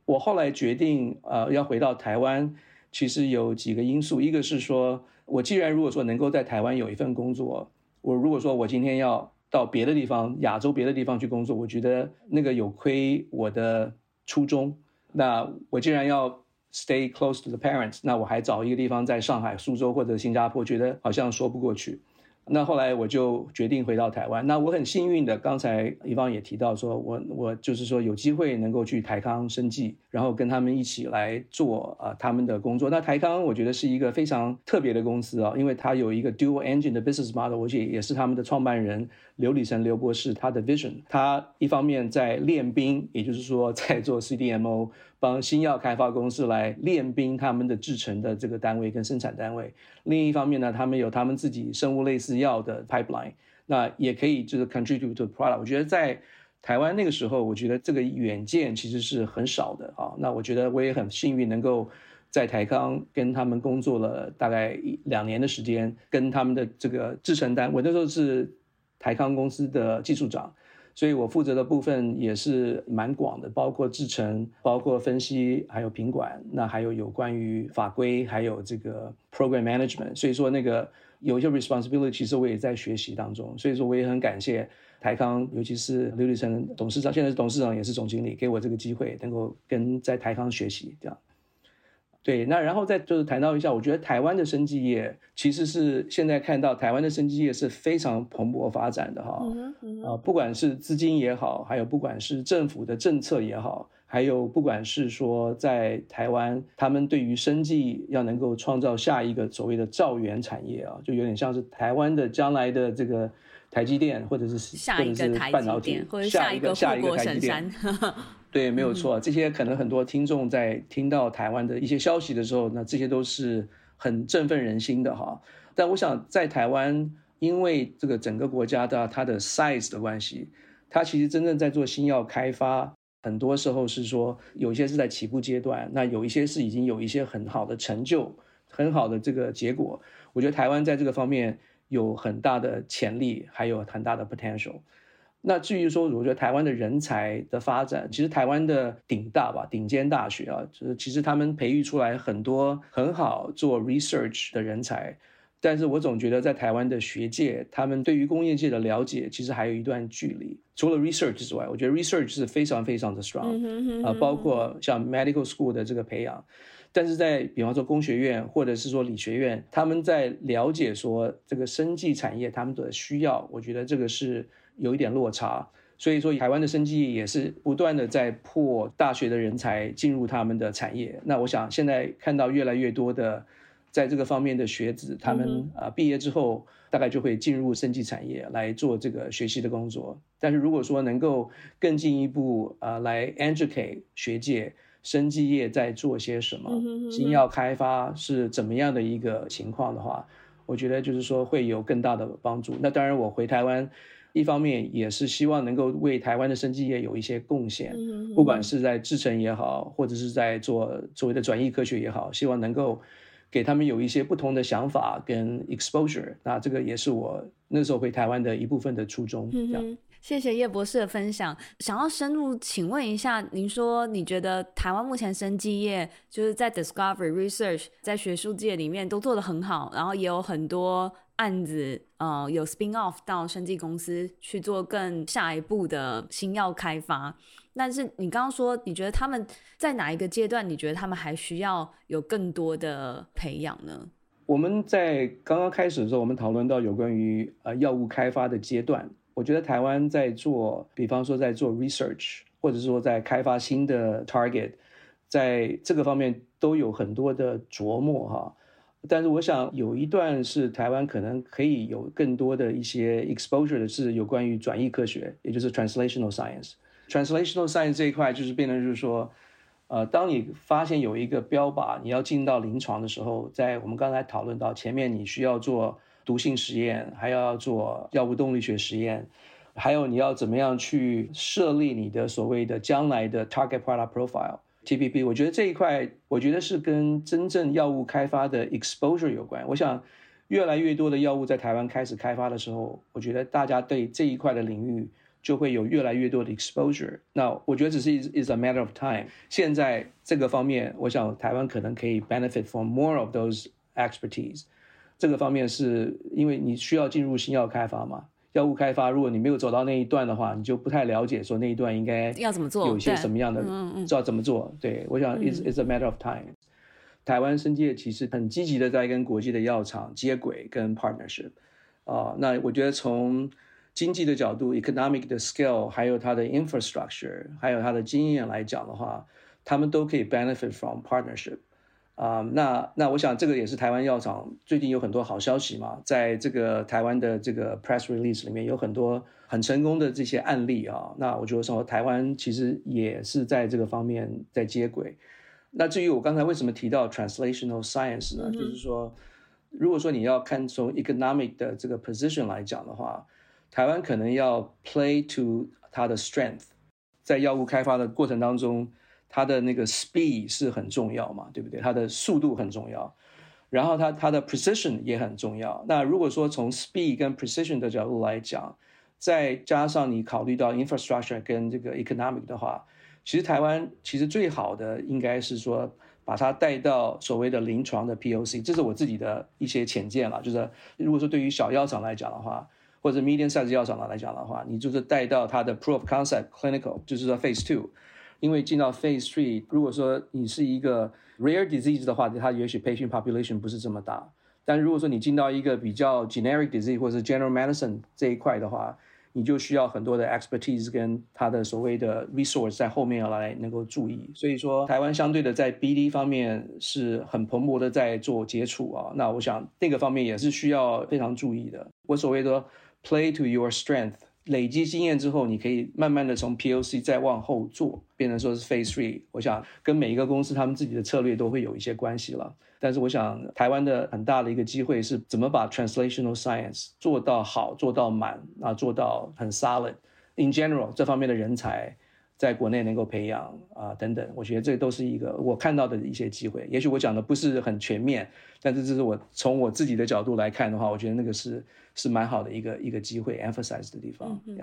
我后来决定呃要回到台湾，其实有几个因素，一个是说，我既然如果说能够在台湾有一份工作，我如果说我今天要到别的地方，亚洲别的地方去工作，我觉得那个有亏我的初衷。那我既然要 stay close to the parents，那我还找一个地方在上海、苏州或者新加坡，觉得好像说不过去。那后来我就决定回到台湾。那我很幸运的，刚才一方也提到说，我我就是说有机会能够去台康生计，然后跟他们一起来做啊他们的工作。那台康我觉得是一个非常特别的公司啊，因为它有一个 dual engine 的 business model，而且也是他们的创办人刘礼成刘博士他的 vision。他一方面在练兵，也就是说在做 CDMO。帮新药开发公司来练兵，他们的制成的这个单位跟生产单位。另一方面呢，他们有他们自己生物类似药的 pipeline，那也可以就是 contribute to product。我觉得在台湾那个时候，我觉得这个远见其实是很少的啊。那我觉得我也很幸运能够在台康跟他们工作了大概两年的时间，跟他们的这个制程单，我那时候是台康公司的技术长，所以我负责的部分也是蛮广的，包括制程，包括分析，还有品管，那还有有关于法规，还有这个 program management。所以说那个有一些 responsibility，其实我也在学习当中。所以说我也很感谢台康，尤其是刘立成董事长，现在是董事长也是总经理，给我这个机会，能够跟在台康学习这样。对，那然后再就是谈到一下，我觉得台湾的生技业其实是现在看到台湾的生技业是非常蓬勃发展的哈，啊，不管是资金也好，还有不管是政府的政策也好，还有不管是说在台湾，他们对于生技要能够创造下一个所谓的造元产业啊，就有点像是台湾的将来的这个台积电，或者是下一个台积电，或者下一个下一个台积电。对，没有错。这些可能很多听众在听到台湾的一些消息的时候，那这些都是很振奋人心的哈。但我想在台湾，因为这个整个国家的它的 size 的关系，它其实真正在做新药开发，很多时候是说有一些是在起步阶段，那有一些是已经有一些很好的成就、很好的这个结果。我觉得台湾在这个方面有很大的潜力，还有很大的 potential。那至于说，我觉得台湾的人才的发展，其实台湾的顶大吧，顶尖大学啊，就是其实他们培育出来很多很好做 research 的人才，但是我总觉得在台湾的学界，他们对于工业界的了解，其实还有一段距离。除了 research 之外，我觉得 research 是非常非常的 strong 啊，包括像 medical school 的这个培养，但是在比方说工学院或者是说理学院，他们在了解说这个生技产业他们的需要，我觉得这个是。有一点落差，所以说台湾的生技也是不断的在破大学的人才进入他们的产业。那我想现在看到越来越多的在这个方面的学子，他们啊毕业之后大概就会进入生技产业来做这个学习的工作。但是如果说能够更进一步啊来 educate 学界，生技业在做些什么，新药开发是怎么样的一个情况的话，我觉得就是说会有更大的帮助。那当然我回台湾。一方面也是希望能够为台湾的生技业有一些贡献，不管是在制程也好，或者是在做所谓的转移科学也好，希望能够给他们有一些不同的想法跟 exposure。那这个也是我那时候回台湾的一部分的初衷。这样。谢谢叶博士的分享。想要深入请问一下，您说你觉得台湾目前生技业就是在 discovery research 在学术界里面都做得很好，然后也有很多。案子，呃，有 spin off 到生技公司去做更下一步的新药开发。但是你刚刚说，你觉得他们在哪一个阶段？你觉得他们还需要有更多的培养呢？我们在刚刚开始的时候，我们讨论到有关于呃药物开发的阶段。我觉得台湾在做，比方说在做 research，或者说在开发新的 target，在这个方面都有很多的琢磨哈。但是我想有一段是台湾可能可以有更多的一些 exposure 的是有关于转译科学，也就是 translational science。translational science 这一块就是变成就是说，呃，当你发现有一个标靶，你要进到临床的时候，在我们刚才讨论到前面，你需要做毒性实验，还要做药物动力学实验，还有你要怎么样去设立你的所谓的将来的 target product profile。TPP，我觉得这一块，我觉得是跟真正药物开发的 exposure 有关。我想，越来越多的药物在台湾开始开发的时候，我觉得大家对这一块的领域就会有越来越多的 exposure。那我觉得只是 is a matter of time。现在这个方面，我想台湾可能可以 benefit from more of those expertise。这个方面是因为你需要进入新药开发嘛。药物开发，如果你没有走到那一段的话，你就不太了解说那一段应该要怎么做，有些什么样的知道怎么做。对，我想 it's it's a matter of time。台湾生技业其实很积极的在跟国际的药厂接轨跟 partnership。啊，那我觉得从经济的角度，economic 的 scale，还有它的 infrastructure，还有它的经验来讲的话，他们都可以 benefit from partnership。啊、um，那那我想这个也是台湾药厂最近有很多好消息嘛，在这个台湾的这个 press release 里面有很多很成功的这些案例啊。那我觉得说台湾其实也是在这个方面在接轨。那至于我刚才为什么提到 translational science 呢？嗯、就是说，如果说你要看从 economic 的这个 position 来讲的话，台湾可能要 play to 它的 strength，在药物开发的过程当中。它的那个 speed 是很重要嘛，对不对？它的速度很重要，然后它它的 precision 也很重要。那如果说从 speed 跟 precision 的角度来讲，再加上你考虑到 infrastructure 跟这个 economic 的话，其实台湾其实最好的应该是说把它带到所谓的临床的 POC，这是我自己的一些浅见了。就是如果说对于小药厂来讲的话，或者 medium size 药厂来讲的话，你就是带到它的 proof concept clinical，就是说 phase two，因为进到 phase three，如果说你是一个 rare disease 的话，它也许 patient population 不是这么大。但如果说你进到一个比较 generic disease 或者是 general medicine 这一块的话，你就需要很多的 expertise 跟它的所谓的 resource 在后面要来能够注意，所以说台湾相对的在 BD 方面是很蓬勃的在做接触啊，那我想那个方面也是需要非常注意的。我所谓的 play to your strength，累积经验之后，你可以慢慢的从 POC 再往后做，变成说是 Phase Three，我想跟每一个公司他们自己的策略都会有一些关系了。但是我想，台湾的很大的一个机会是怎么把 translational science 做到好，做到满，啊，做到很 solid。In general，这方面的人才在国内能够培养啊等等，我觉得这都是一个我看到的一些机会。也许我讲的不是很全面，但是这是我从我自己的角度来看的话，我觉得那个是是蛮好的一个一个机会，emphasize 的地方。嗯.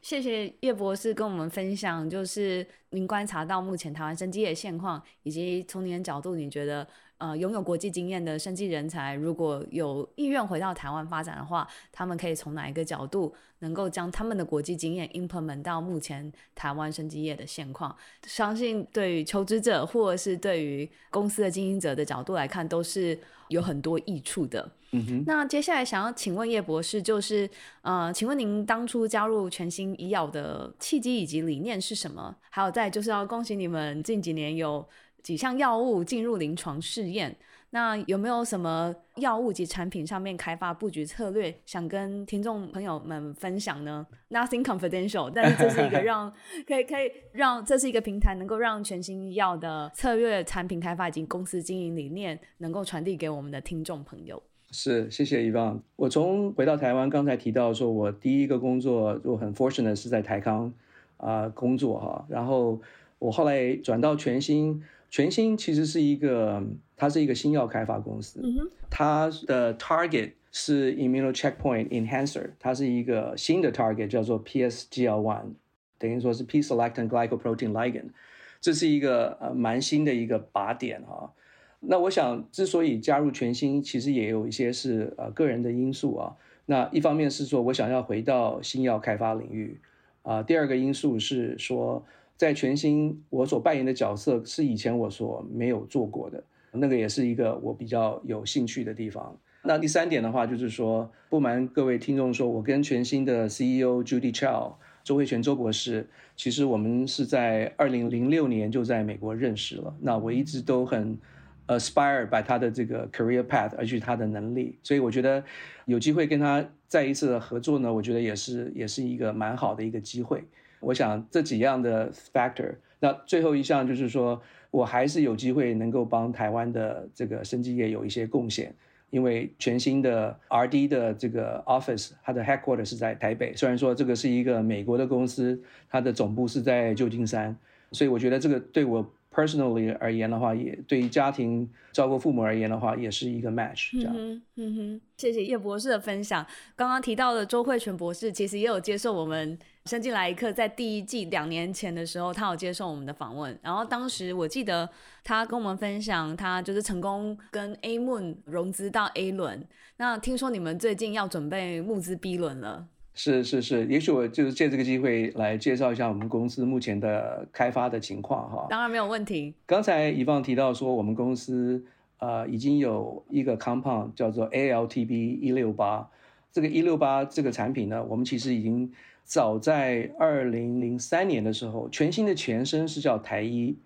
谢谢叶博士跟我们分享，就是您观察到目前台湾生机的现况，以及从您的角度，你觉得。呃，拥有国际经验的生技人才，如果有意愿回到台湾发展的话，他们可以从哪一个角度能够将他们的国际经验 implement 到目前台湾生技业的现况？相信对于求职者或者是对于公司的经营者的角度来看，都是有很多益处的。嗯哼。那接下来想要请问叶博士，就是呃，请问您当初加入全新医药的契机以及理念是什么？还有再就是要恭喜你们近几年有。几项药物进入临床试验，那有没有什么药物及产品上面开发布局策略，想跟听众朋友们分享呢？Nothing confidential，但是这是一个让 可以可以让这是一个平台，能够让全新医药的策略、产品开发以及公司经营理念，能够传递给我们的听众朋友。是，谢谢 Yvonne。我从回到台湾，刚才提到说，我第一个工作就很 fortunate 是在台康啊、呃、工作哈，然后我后来转到全新。全新其实是一个，它是一个新药开发公司，它的 target 是 immune checkpoint enhancer，它是一个新的 target 叫做 PSGL-1，等于说是 P-selectin glycoprotein ligand，这是一个呃蛮新的一个靶点哈。那我想之所以加入全新，其实也有一些是呃个人的因素啊。那一方面是说我想要回到新药开发领域啊，第二个因素是说。在全新，我所扮演的角色是以前我所没有做过的，那个也是一个我比较有兴趣的地方。那第三点的话，就是说，不瞒各位听众说，我跟全新的 CEO Judy Chow 周慧泉周博士，其实我们是在二零零六年就在美国认识了。那我一直都很 aspire by 他的这个 career path，而且他的能力，所以我觉得有机会跟他再一次的合作呢，我觉得也是也是一个蛮好的一个机会。我想这几样的 factor，那最后一项就是说，我还是有机会能够帮台湾的这个生技业有一些贡献，因为全新的 RD 的这个 office，它的 headquarters 是在台北，虽然说这个是一个美国的公司，它的总部是在旧金山，所以我觉得这个对我。Personally 而言的话，也对于家庭照顾父母而言的话，也是一个 match 这样。嗯哼，嗯哼，谢谢叶博士的分享。刚刚提到的周慧泉博士，其实也有接受我们生技来一课在第一季两年前的时候，他有接受我们的访问。然后当时我记得他跟我们分享，他就是成功跟 A Moon 融资到 A 轮。那听说你们最近要准备募资 B 轮了。是是是，也许我就是借这个机会来介绍一下我们公司目前的开发的情况哈。当然没有问题。刚才 Yvonne 提到说，我们公司呃已经有一个 compound 叫做 ALTB 一六八，这个一六八这个产品呢，我们其实已经早在二零零三年的时候，全新的前身是叫台医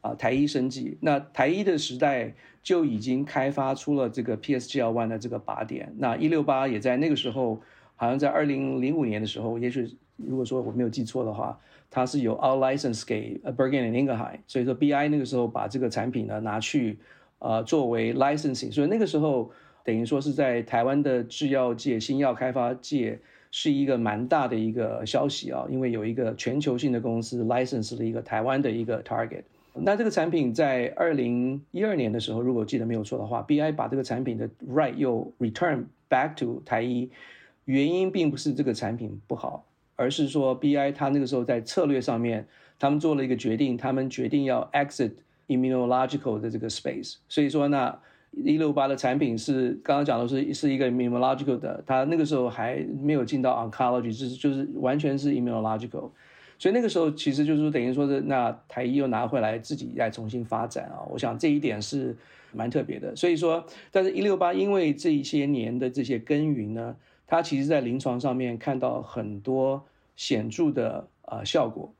啊、台医生技，那台医的时代就已经开发出了这个 PSGL-1 的这个靶点，那一六八也在那个时候。好像在二零零五年的时候，也许如果说我没有记错的话，它是有 out license 给 Boehringer Ingelheim，所以说 BI 那个时候把这个产品呢拿去呃作为 licensing，所以那个时候等于说是在台湾的制药界、新药开发界是一个蛮大的一个消息啊，因为有一个全球性的公司 license 了一个台湾的一个 target。那这个产品在二零一二年的时候，如果记得没有错的话，BI 把这个产品的 right 又 return back to 台一，原因并不是这个产品不好，而是说 BI 它那个时候在策略上面，他们做了一个决定，他们决定要 exit immunological 的这个 space，所以说那一六八的产品是刚刚讲的是是一个 immunological 的，它那个时候还没有进到 oncology，就是就是完全是 immunological。所以那个时候，其实就是等于说是，那台医又拿回来自己再重新发展啊。我想这一点是蛮特别的。所以说，但是一六八因为这一些年的这些耕耘呢，它其实在临床上面看到很多显著的呃效果。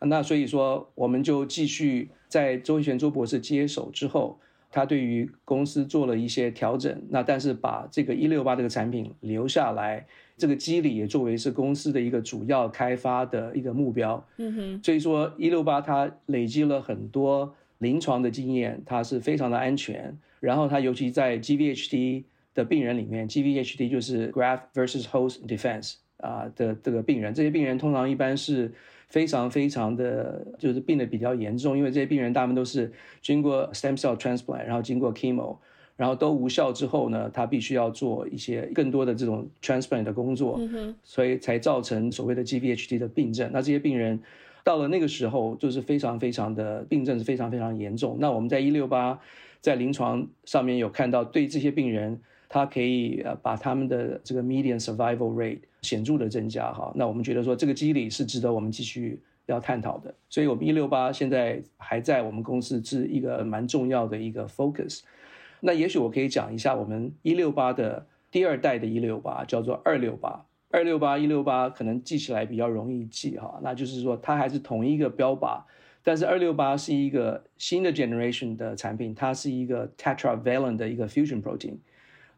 那所以说，我们就继续在周一旋周博士接手之后，他对于公司做了一些调整。那但是把这个一六八这个产品留下来。这个机理也作为是公司的一个主要开发的一个目标，嗯哼，所以说一六八它累积了很多临床的经验，它是非常的安全。然后它尤其在 GVHD 的病人里面，GVHD 就是 Graft versus Host Defense 啊的这个病人，这些病人通常一般是非常非常的就是病得比较严重，因为这些病人大部分都是经过 stem cell transplant，然后经过 chemo。然后都无效之后呢，他必须要做一些更多的这种 transplant 的工作，所以才造成所谓的 GVHD 的病症。那这些病人到了那个时候，就是非常非常的病症是非常非常严重。那我们在一六八在临床上面有看到，对这些病人，他可以呃把他们的这个 median survival rate 显著的增加哈。那我们觉得说这个机理是值得我们继续要探讨的。所以我们一六八现在还在我们公司是一个蛮重要的一个 focus。那也许我可以讲一下我们一六八的第二代的一六八，叫做二六八。二六八一六八可能记起来比较容易记哈，那就是说它还是同一个标靶，但是二六八是一个新的 generation 的产品，它是一个 tetravalent 的一个 fusion protein。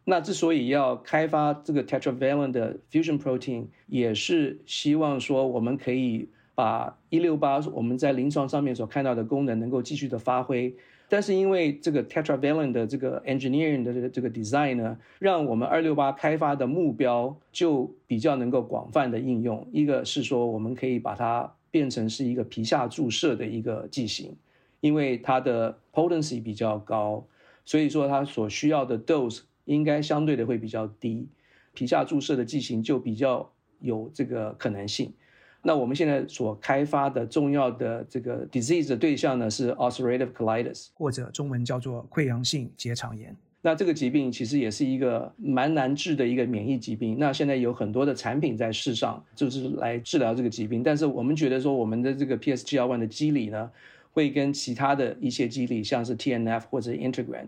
那之所以要开发这个 tetravalent 的 fusion protein，也是希望说我们可以把一六八我们在临床上面所看到的功能能够继续的发挥。但是因为这个 tetravalent 的这个 engineering 的这个这个 design 呢，让我们二六八开发的目标就比较能够广泛的应用。一个是说，我们可以把它变成是一个皮下注射的一个剂型，因为它的 potency 比较高，所以说它所需要的 dose 应该相对的会比较低，皮下注射的剂型就比较有这个可能性。那我们现在所开发的重要的这个 disease 的对象呢，是 ulcerative colitis，或者中文叫做溃疡性结肠炎。那这个疾病其实也是一个蛮难治的一个免疫疾病。那现在有很多的产品在世上，就是来治疗这个疾病。但是我们觉得说，我们的这个 PSGL-1 的机理呢，会跟其他的一些机理，像是 TNF 或者 integrin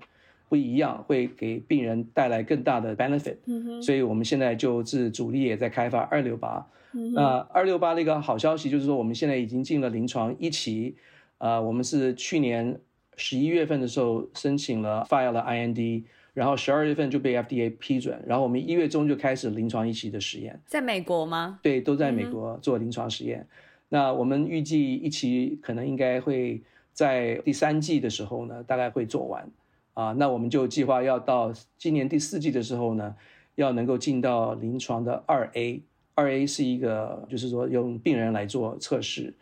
不一样，会给病人带来更大的 benefit。嗯哼。所以我们现在就是主力也在开发二六八。那二六八的一个好消息就是说，我们现在已经进了临床一期，啊、呃，我们是去年十一月份的时候申请了 file 了 IND，然后十二月份就被 FDA 批准，然后我们一月中就开始临床一期的实验。在美国吗？对，都在美国做临床实验。嗯、那我们预计一期可能应该会在第三季的时候呢，大概会做完，啊，那我们就计划要到今年第四季的时候呢，要能够进到临床的二 A。二 A 是一个，就是说用病人来做测试，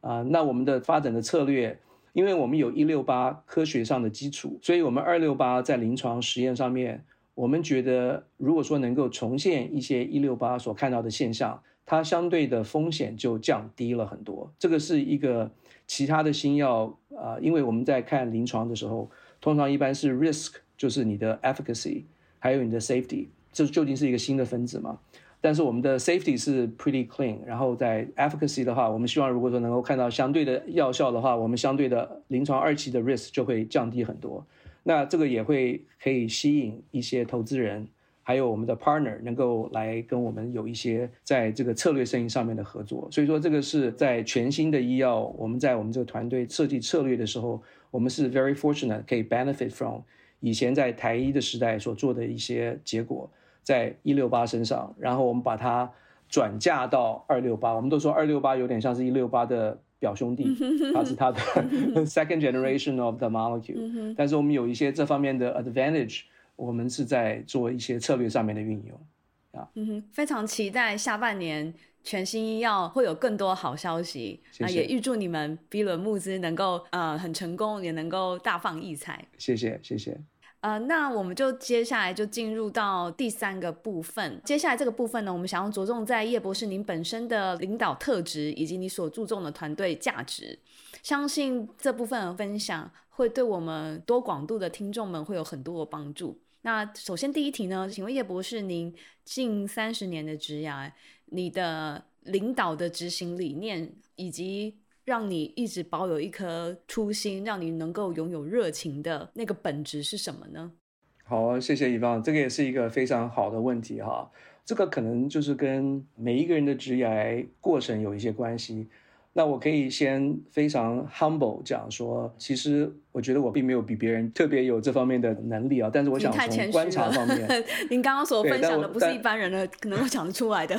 啊，那我们的发展的策略，因为我们有一六八科学上的基础，所以我们二六八在临床实验上面，我们觉得如果说能够重现一些一六八所看到的现象，它相对的风险就降低了很多。这个是一个其他的新药啊，因为我们在看临床的时候，通常一般是 risk，就是你的 efficacy，还有你的 safety，这究竟是一个新的分子吗？但是我们的 safety 是 pretty clean，然后在 efficacy 的话，我们希望如果说能够看到相对的药效的话，我们相对的临床二期的 risk 就会降低很多。那这个也会可以吸引一些投资人，还有我们的 partner 能够来跟我们有一些在这个策略生意上面的合作。所以说这个是在全新的医药，我们在我们这个团队设计策略的时候，我们是 very fortunate 可以 benefit from 以前在台一的时代所做的一些结果。在一六八身上，然后我们把它转嫁到二六八。我们都说二六八有点像是一六八的表兄弟，它是它的 second generation of the molecule。但是我们有一些这方面的 advantage，我们是在做一些策略上面的运用。啊，嗯哼，非常期待下半年全新医药会有更多好消息。那也预祝你们 B 轮募资能够呃很成功，也能够大放异彩。谢谢，谢谢。呃，那我们就接下来就进入到第三个部分。接下来这个部分呢，我们想要着重在叶博士您本身的领导特质，以及你所注重的团队价值。相信这部分的分享会对我们多广度的听众们会有很多的帮助。那首先第一题呢，请问叶博士，您近三十年的职涯，你的领导的执行理念，以及让你一直保有一颗初心，让你能够拥有热情的那个本质是什么呢？好，谢谢 Yvonne，这个也是一个非常好的问题哈。这个可能就是跟每一个人的职业过程有一些关系。那我可以先非常 humble 讲说，其实我觉得我并没有比别人特别有这方面的能力啊。但是我想从观察方面，您刚刚所分享的不是一般人的可能够讲得出来的。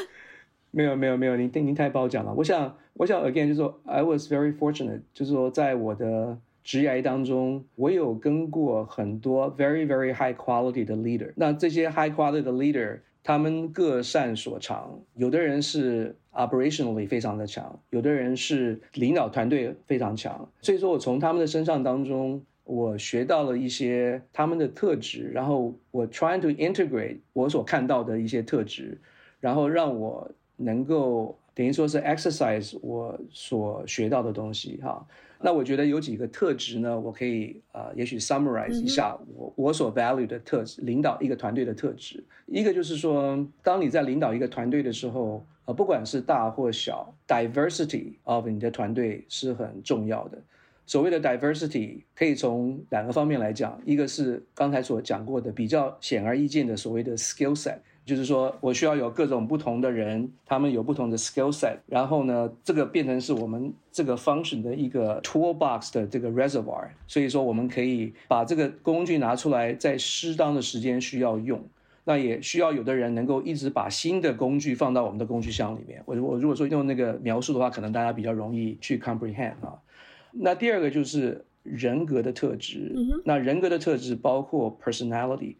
没有没有没有，您您太褒奖了。我想我想 again 就是说，I was very fortunate，就是说在我的职涯当中，我有跟过很多 very very high quality 的 leader。那这些 high quality 的 leader，他们各擅所长，有的人是。Operationally 非常的强，有的人是领导团队非常强，所以说我从他们的身上当中，我学到了一些他们的特质，然后我 trying to integrate 我所看到的一些特质，然后让我能够等于说是 exercise 我所学到的东西哈。那我觉得有几个特质呢，我可以呃，也许 summarize 一下我我所 value 的特质，领导一个团队的特质。一个就是说，当你在领导一个团队的时候，呃，不管是大或小，diversity of 你的团队是很重要的。所谓的 diversity 可以从两个方面来讲，一个是刚才所讲过的比较显而易见的所谓的 skill set。就是说我需要有各种不同的人，他们有不同的 skill set，然后呢，这个变成是我们这个 function 的一个 toolbox 的这个 reservoir，所以说我们可以把这个工具拿出来，在适当的时间需要用，那也需要有的人能够一直把新的工具放到我们的工具箱里面。我我如果说用那个描述的话，可能大家比较容易去 comprehend 啊。那第二个就是人格的特质，那人格的特质包括 personality。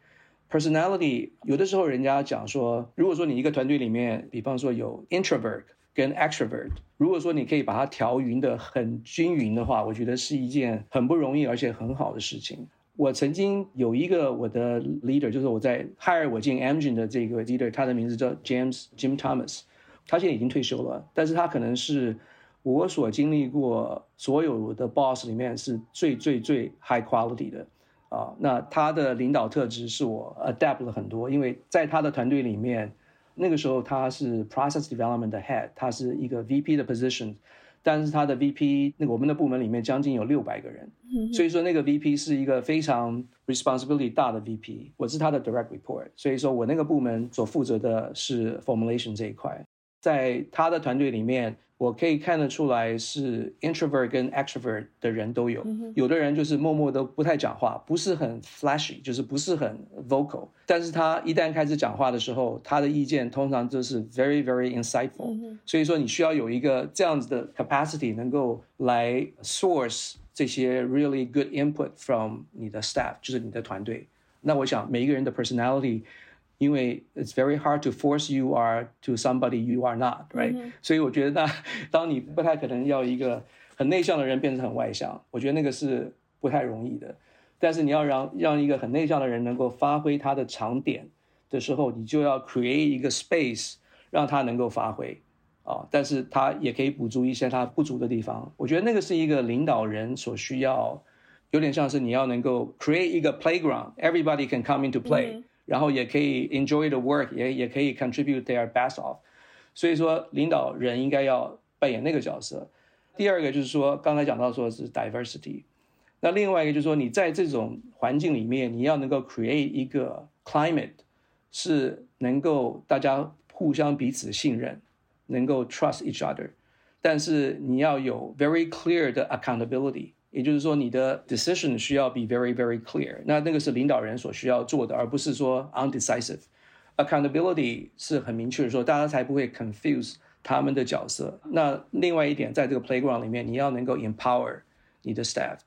Personality 有的时候人家讲说，如果说你一个团队里面，比方说有 introvert 跟 extrovert，如果说你可以把它调匀的很均匀的话，我觉得是一件很不容易而且很好的事情。我曾经有一个我的 leader，就是我在 hire 我进 Amgen 的这个 leader，他的名字叫 James Jim Thomas，他现在已经退休了，但是他可能是我所经历过所有的 boss 里面是最最最 high quality 的。啊，那他的领导特质是我 adapt 了很多，因为在他的团队里面，那个时候他是 process development 的 head，他是一个 VP 的 position，但是他的 VP 那个我们的部门里面将近有六百个人，所以说那个 VP 是一个非常 responsibility 大的 VP，我是他的 direct report，所以说我那个部门所负责的是 formulation 这一块，在他的团队里面。我可以看得出来，是 introvert 跟 extrovert 的人都有。有的人就是默默都不太讲话，不是很 flashy，就是不是很 vocal。但是他一旦开始讲话的时候，他的意见通常都是 very very insightful。所以说，你需要有一个这样子的 capacity，能够来 source 这些 really good input from 你的 staff，就是你的团队。那我想每一个人的 personality。 因为 it's very hard to force you are to somebody you are not, right？、Mm -hmm. 所以我觉得，那 当你不太可能要一个很内向的人变成很外向，我觉得那个是不太容易的。但是你要让让一个很内向的人能够发挥他的长点的时候，你就要 create 一个 space 让他能够发挥啊。但是他也可以补足一些他不足的地方。我觉得那个是一个领导人所需要，有点像是你要能够 create 一个 playground，everybody can come into play。Mm -hmm. 然后也可以 enjoy the work，也也可以 contribute their best of，所以说领导人应该要扮演那个角色。第二个就是说，刚才讲到说是 diversity，那另外一个就是说，你在这种环境里面，你要能够 create 一个 climate，是能够大家互相彼此信任，能够 trust each other，但是你要有 very clear 的 accountability。 也就是说，你的 decision 需要 be very very clear。那那个是领导人所需要做的，而不是说 undecisive。Accountability 是很明确的说，大家才不会 confuse 他们的角色。那另外一点，在这个 playground 里面，你要能够 empower 你的 staff，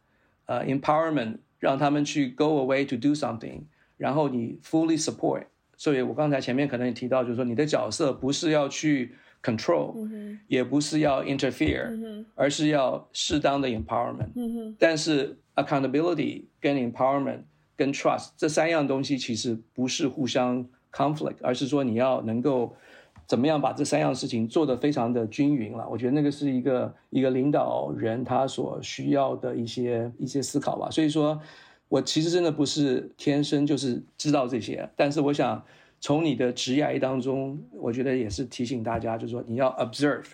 呃、uh，empowerment 让他们去 go away to do something，然后你 fully support。所以我刚才前面可能也提到，就是说你的角色不是要去 control，、嗯、也不是要 interfere，、嗯、而是要适当的 empowerment、嗯。但是 accountability 跟 empowerment 跟 trust 这三样东西其实不是互相 conflict，而是说你要能够怎么样把这三样事情做得非常的均匀了。我觉得那个是一个一个领导人他所需要的一些一些思考吧。所以说，我其实真的不是天生就是知道这些，但是我想。从你的职业当中，我觉得也是提醒大家，就是说你要 observe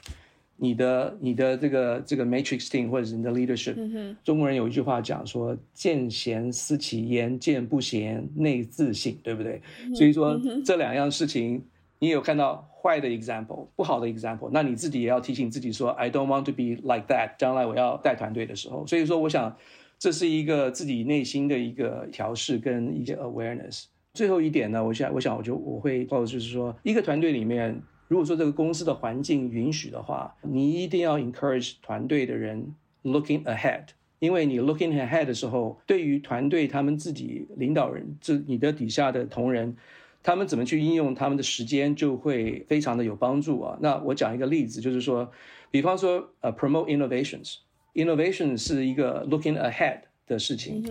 你的你的这个这个 matrix team 或者是你的 leadership。嗯、中国人有一句话讲说：“见贤思齐焉，见不贤内自省”，对不对？嗯、所以说这两样事情，你有看到坏的 example，不好的 example，那你自己也要提醒自己说：“I don't want to be like that。”将来我要带团队的时候，所以说我想这是一个自己内心的一个调试跟一些 awareness。最后一点呢，我想，我想，我就我会告诉，就是说，一个团队里面，如果说这个公司的环境允许的话，你一定要 encourage 团队的人 looking ahead，因为你 looking ahead 的时候，对于团队他们自己领导人，这你的底下的同仁，他们怎么去应用他们的时间，就会非常的有帮助啊。那我讲一个例子，就是说，比方说，呃，promote innovations，innovation 是一个 looking ahead 的事情。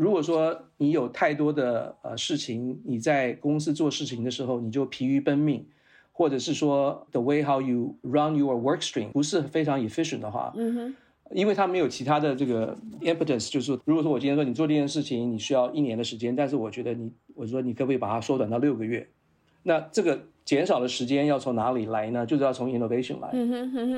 如果说你有太多的呃事情，你在公司做事情的时候，你就疲于奔命，或者是说 the way how you run your work stream 不是非常 efficient 的话，嗯哼，因为他没有其他的这个 impetus，就是说，如果说我今天说你做这件事情，你需要一年的时间，但是我觉得你，我说你可不可以把它缩短到六个月？那这个。减少的时间要从哪里来呢？就是要从 innovation 来。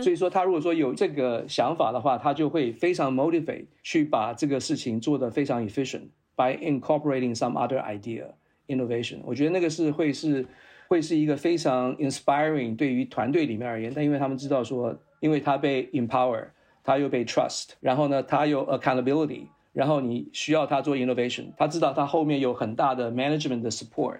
所以说，他如果说有这个想法的话，他就会非常 motivate 去把这个事情做得非常 efficient by incorporating some other idea innovation。我觉得那个是会是会是一个非常 inspiring 对于团队里面而言。但因为他们知道说，因为他被 empower，他又被 trust，然后呢，他又 accountability。然后你需要他做 innovation，他知道他后面有很大的 management 的 support。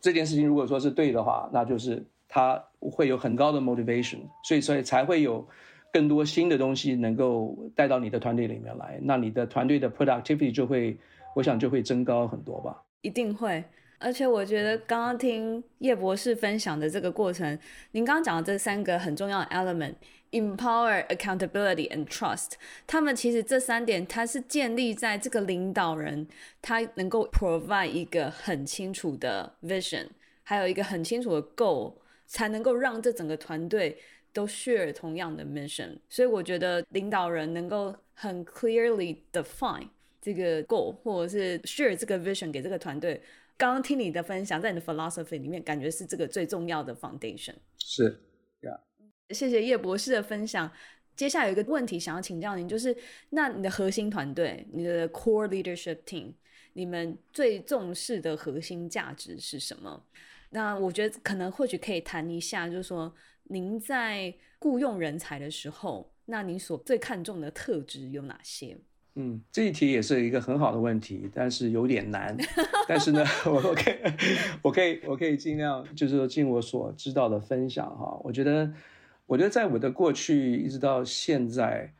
这件事情如果说是对的话，那就是他会有很高的 motivation，所以所以才会有更多新的东西能够带到你的团队里面来，那你的团队的 productivity 就会，我想就会增高很多吧。一定会，而且我觉得刚刚听叶博士分享的这个过程，您刚刚讲的这三个很重要的 element。Empower, accountability and trust，他们其实这三点，它是建立在这个领导人他能够 provide 一个很清楚的 vision，还有一个很清楚的 goal，才能够让这整个团队都 share 同样的 mission。所以我觉得领导人能够很 clearly define 这个 goal，或者是 share 这个 vision 给这个团队。刚刚听你的分享，在你的 philosophy 里面，感觉是这个最重要的 foundation。是。谢谢叶博士的分享。接下来有一个问题想要请教您，就是那你的核心团队，你的 core leadership team，你们最重视的核心价值是什么？那我觉得可能或许可以谈一下，就是说您在雇佣人才的时候，那您所最看重的特质有哪些？嗯，这一题也是一个很好的问题，但是有点难。但是呢，我我可以，我可以，我可以尽量，就是说尽我所知道的分享哈。我觉得。我觉得在我的过去一直到现在，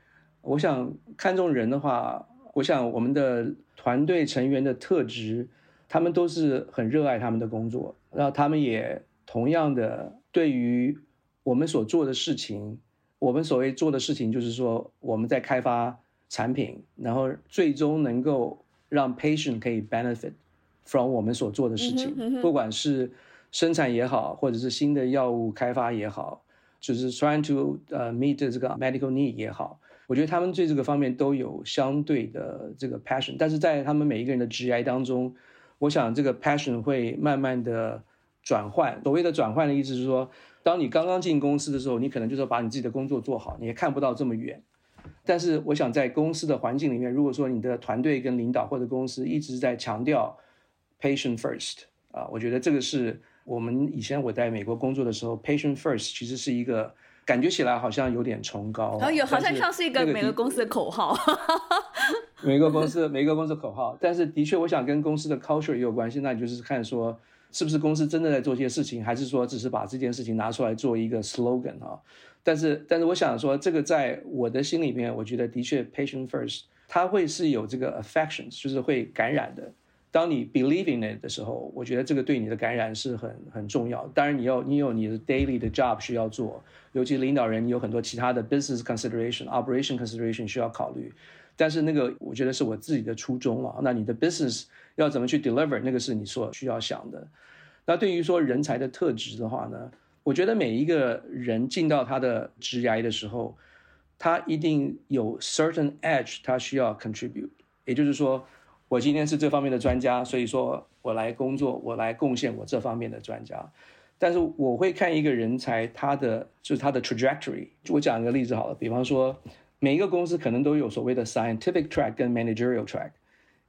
我想看重人的话，我想我们的团队成员的特质，他们都是很热爱他们的工作，然后他们也同样的对于我们所做的事情，我们所谓做的事情就是说我们在开发产品，然后最终能够让 patient 可以 benefit from 我们所做的事情，不管是生产也好，或者是新的药物开发也好。就是 trying to 呃 meet 这个 medical need 也好，我觉得他们对这个方面都有相对的这个 passion，但是在他们每一个人的职业当中，我想这个 passion 会慢慢的转换。所谓的转换的意思是说，当你刚刚进公司的时候，你可能就是把你自己的工作做好，你也看不到这么远。但是我想在公司的环境里面，如果说你的团队跟领导或者公司一直在强调 patient first 啊，我觉得这个是。我们以前我在美国工作的时候，patient first 其实是一个感觉起来好像有点崇高，然后有好像像是一个每个公司的口号。每个公司每个公司口号，但是的确，我想跟公司的 culture 也有关系。那你就是看说，是不是公司真的在做这些事情，还是说只是把这件事情拿出来做一个 slogan 啊？但是，但是我想说，这个在我的心里面，我觉得的确 patient first，它会是有这个 affections，就是会感染的。当你 believe in it 的时候，我觉得这个对你的感染是很很重要。当然，你要你有你的 daily 的 job 需要做，尤其领导人你有很多其他的 business consideration、operation consideration 需要考虑。但是那个我觉得是我自己的初衷啊。那你的 business 要怎么去 deliver，那个是你所需要想的。那对于说人才的特质的话呢，我觉得每一个人进到他的职涯的时候，他一定有 certain edge，他需要 contribute，也就是说。我今天是这方面的专家，所以说我来工作，我来贡献我这方面的专家。但是我会看一个人才，他的就是他的 trajectory。就我讲一个例子好了，比方说每一个公司可能都有所谓的 scientific track 跟 managerial track，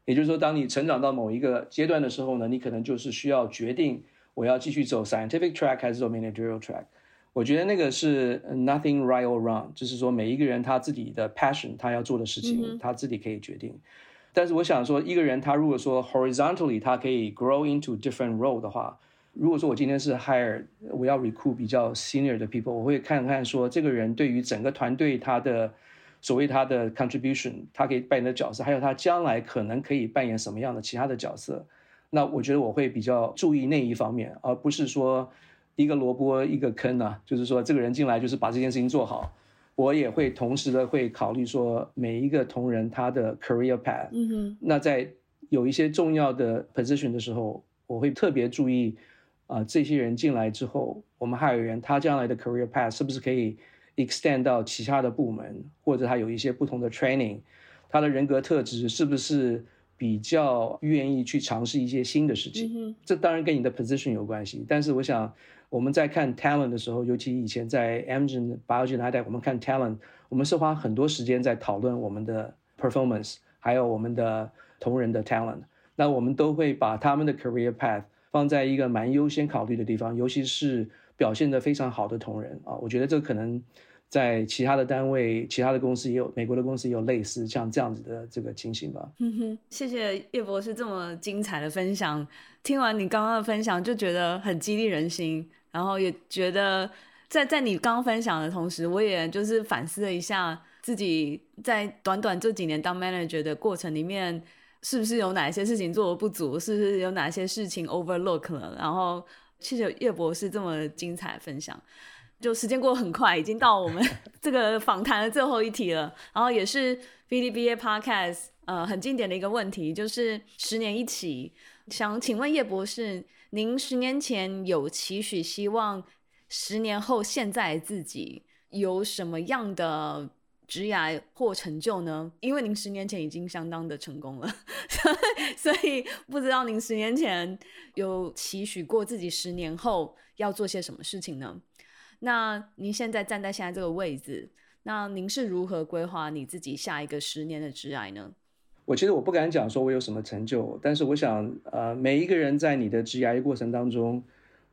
也就是说，当你成长到某一个阶段的时候呢，你可能就是需要决定我要继续走 scientific track 还是走 managerial track。我觉得那个是 nothing right or wrong，就是说每一个人他自己的 passion，他要做的事情，嗯、他自己可以决定。但是我想说，一个人他如果说 horizontally 他可以 grow into different role 的话，如果说我今天是 hire 我要 recruit 比较 senior 的 people，我会看看说这个人对于整个团队他的所谓他的 contribution，他可以扮演的角色，还有他将来可能可以扮演什么样的其他的角色，那我觉得我会比较注意那一方面，而不是说一个萝卜一个坑啊，就是说这个人进来就是把这件事情做好。我也会同时的会考虑说，每一个同仁他的 career path，嗯哼，那在有一些重要的 position 的时候，我会特别注意啊、呃，这些人进来之后，我们 hire 员他将来的 career path 是不是可以 extend 到其他的部门，或者他有一些不同的 training，他的人格特质是不是比较愿意去尝试一些新的事情？嗯，这当然跟你的 position 有关系，但是我想。我们在看 talent 的时候，尤其以前在 Amgen、Biogen 那代，我们看 talent，我们是花很多时间在讨论我们的 performance，还有我们的同仁的 talent。那我们都会把他们的 career path 放在一个蛮优先考虑的地方，尤其是表现得非常好的同仁啊，我觉得这可能在其他的单位、其他的公司也有，美国的公司也有类似像这样子的这个情形吧。嗯哼，谢谢叶博士这么精彩的分享。听完你刚刚的分享，就觉得很激励人心。然后也觉得在，在你刚分享的同时，我也就是反思了一下自己在短短这几年当 manager 的过程里面，是不是有哪些事情做的不足，是不是有哪些事情 overlook 了。然后谢谢叶博士这么精彩分享。就时间过很快，已经到我们 这个访谈的最后一题了。然后也是 BDBA Podcast 呃很经典的一个问题，就是十年一期，想请问叶博士。您十年前有期许，希望十年后现在自己有什么样的职涯或成就呢？因为您十年前已经相当的成功了，所以不知道您十年前有期许过自己十年后要做些什么事情呢？那您现在站在现在这个位置，那您是如何规划你自己下一个十年的职涯呢？我其实我不敢讲说我有什么成就，但是我想，呃，每一个人在你的职涯过程当中，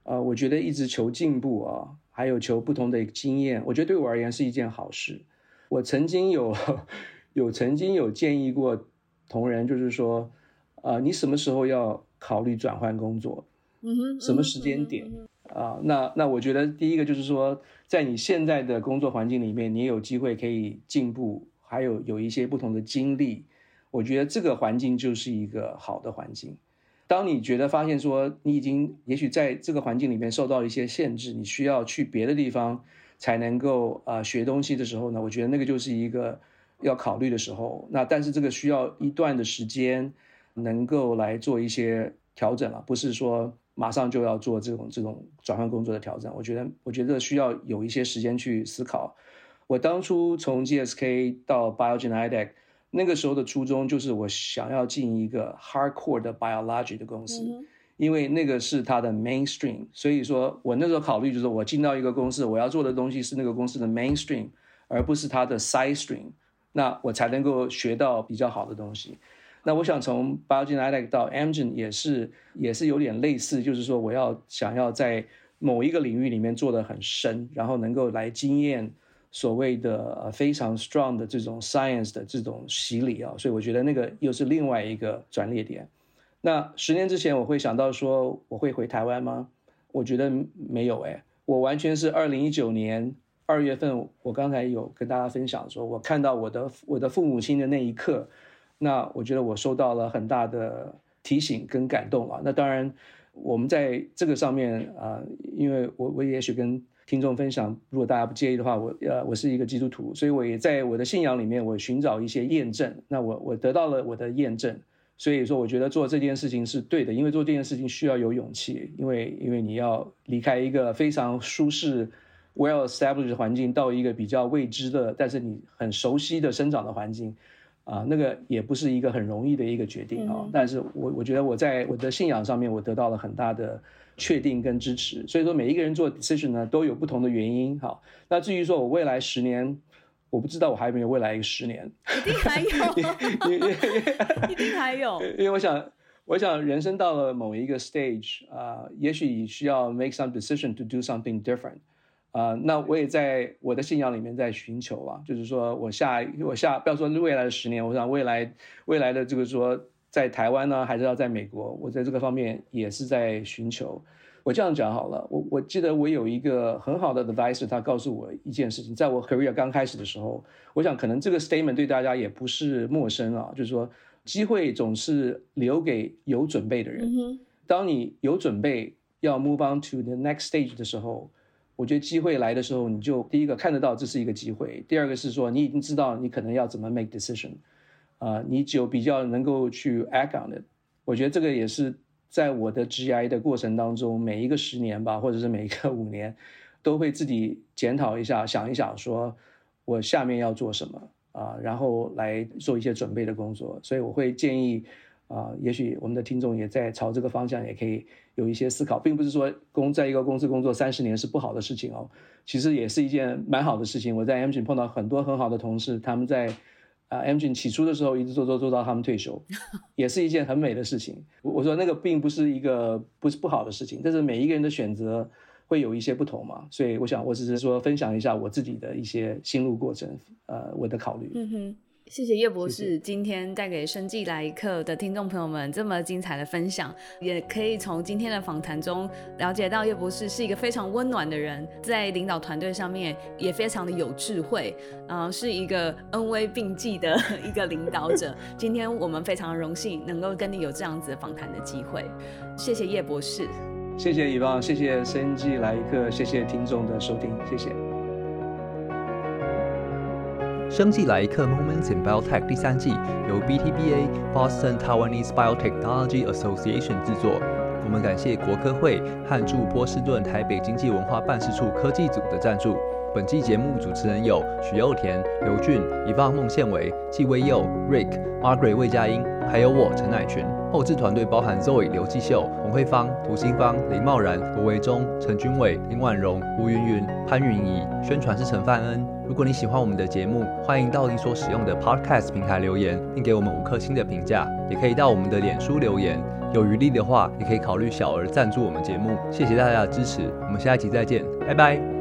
呃，我觉得一直求进步啊，还有求不同的经验，我觉得对我而言是一件好事。我曾经有 有曾经有建议过同仁，就是说，呃，你什么时候要考虑转换工作？嗯哼，什么时间点？啊，那那我觉得第一个就是说，在你现在的工作环境里面，你有机会可以进步，还有有一些不同的经历。我觉得这个环境就是一个好的环境。当你觉得发现说你已经也许在这个环境里面受到一些限制，你需要去别的地方才能够啊、呃、学东西的时候呢，我觉得那个就是一个要考虑的时候。那但是这个需要一段的时间能够来做一些调整了，不是说马上就要做这种这种转换工作的调整。我觉得我觉得需要有一些时间去思考。我当初从 GSK 到 Biogen Idec 那个时候的初衷就是我想要进一个 hardcore 的 biology 的公司，因为那个是它的 mainstream。所以说我那时候考虑就是我进到一个公司，我要做的东西是那个公司的 mainstream，而不是它的 side stream，那我才能够学到比较好的东西。那我想从 Biogen Idec 到 Amgen 也是也是有点类似，就是说我要想要在某一个领域里面做得很深，然后能够来经验。所谓的非常 strong 的这种 science 的这种洗礼啊，所以我觉得那个又是另外一个转捩点。那十年之前我会想到说我会回台湾吗？我觉得没有哎，我完全是二零一九年二月份，我刚才有跟大家分享说，我看到我的我的父母亲的那一刻，那我觉得我受到了很大的。提醒跟感动啊。那当然，我们在这个上面啊、因为我我也许跟听众分享，如果大家不介意的话，我呃我是一个基督徒，所以我也在我的信仰里面，我寻找一些验证。那我我得到了我的验证，所以说我觉得做这件事情是对的，因为做这件事情需要有勇气，因为因为你要离开一个非常舒适。well established 的环境到一个比较未知的，但是你很熟悉的生长的环境，啊，那个也不是一个很容易的一个决定啊。嗯、但是我我觉得我在我的信仰上面，我得到了很大的确定跟支持。所以说每一个人做 decision 呢，都有不同的原因。好，那至于说我未来十年，我不知道我还有没有未来一个十年，一定还有，一定还有。因为我想，我想人生到了某一个 stage 啊，也许需要 make some decision to do something different。啊、呃，那我也在我的信仰里面在寻求啊，就是说我下我下不要说未来的十年，我想未来未来的这个说在台湾呢，还是要在美国，我在这个方面也是在寻求。我这样讲好了，我我记得我有一个很好的 advisor，他告诉我一件事情，在我 career 刚开始的时候，我想可能这个 statement 对大家也不是陌生啊，就是说机会总是留给有准备的人。当你有准备要 move on to the next stage 的时候。我觉得机会来的时候，你就第一个看得到这是一个机会，第二个是说你已经知道你可能要怎么 make decision，啊、呃，你就比较能够去 act on it。我觉得这个也是在我的 GI 的过程当中，每一个十年吧，或者是每一个五年，都会自己检讨一下，想一想，说我下面要做什么啊、然后来做一些准备的工作。所以我会建议。啊，也许我们的听众也在朝这个方向，也可以有一些思考，并不是说工在一个公司工作三十年是不好的事情哦，其实也是一件蛮好的事情。我在 mg 碰到很多很好的同事，他们在啊 Amgen 起初的时候一直做做做到他们退休，也是一件很美的事情。我说那个并不是一个不是不好的事情，但是每一个人的选择会有一些不同嘛，所以我想我只是说分享一下我自己的一些心路过程，呃，我的考虑。嗯哼。谢谢叶博士今天带给生计来一课的听众朋友们这么精彩的分享，也可以从今天的访谈中了解到叶博士是一个非常温暖的人，在领导团队上面也非常的有智慧，呃，是一个恩威并济的 一个领导者。今天我们非常荣幸能够跟你有这样子的访谈的机会，谢谢叶博士，谢谢以望，谢谢生计来一课，谢谢听众的收听，谢谢。生技来一课 Moments in Biotech 第三季由 BTBA Boston Taiwanese Biotechnology Association 制作。我们感谢国科会和驻波士顿台北经济文化办事处科技组的赞助。本季节目主持人有许佑田、刘俊、伊望孟宪伟、纪威佑、Rick、Margaret 魏佳音，还有我陈乃群。后制团队包含 Zoe 刘继秀、洪慧芳、涂新芳、林茂然、罗维忠、陈君伟、林婉容、吴云云、潘云怡。宣传是陈范恩。如果你喜欢我们的节目，欢迎到你所使用的 Podcast 平台留言，并给我们五颗星的评价。也可以到我们的脸书留言。有余力的话，也可以考虑小额赞助我们节目。谢谢大家的支持，我们下一集再见，拜拜。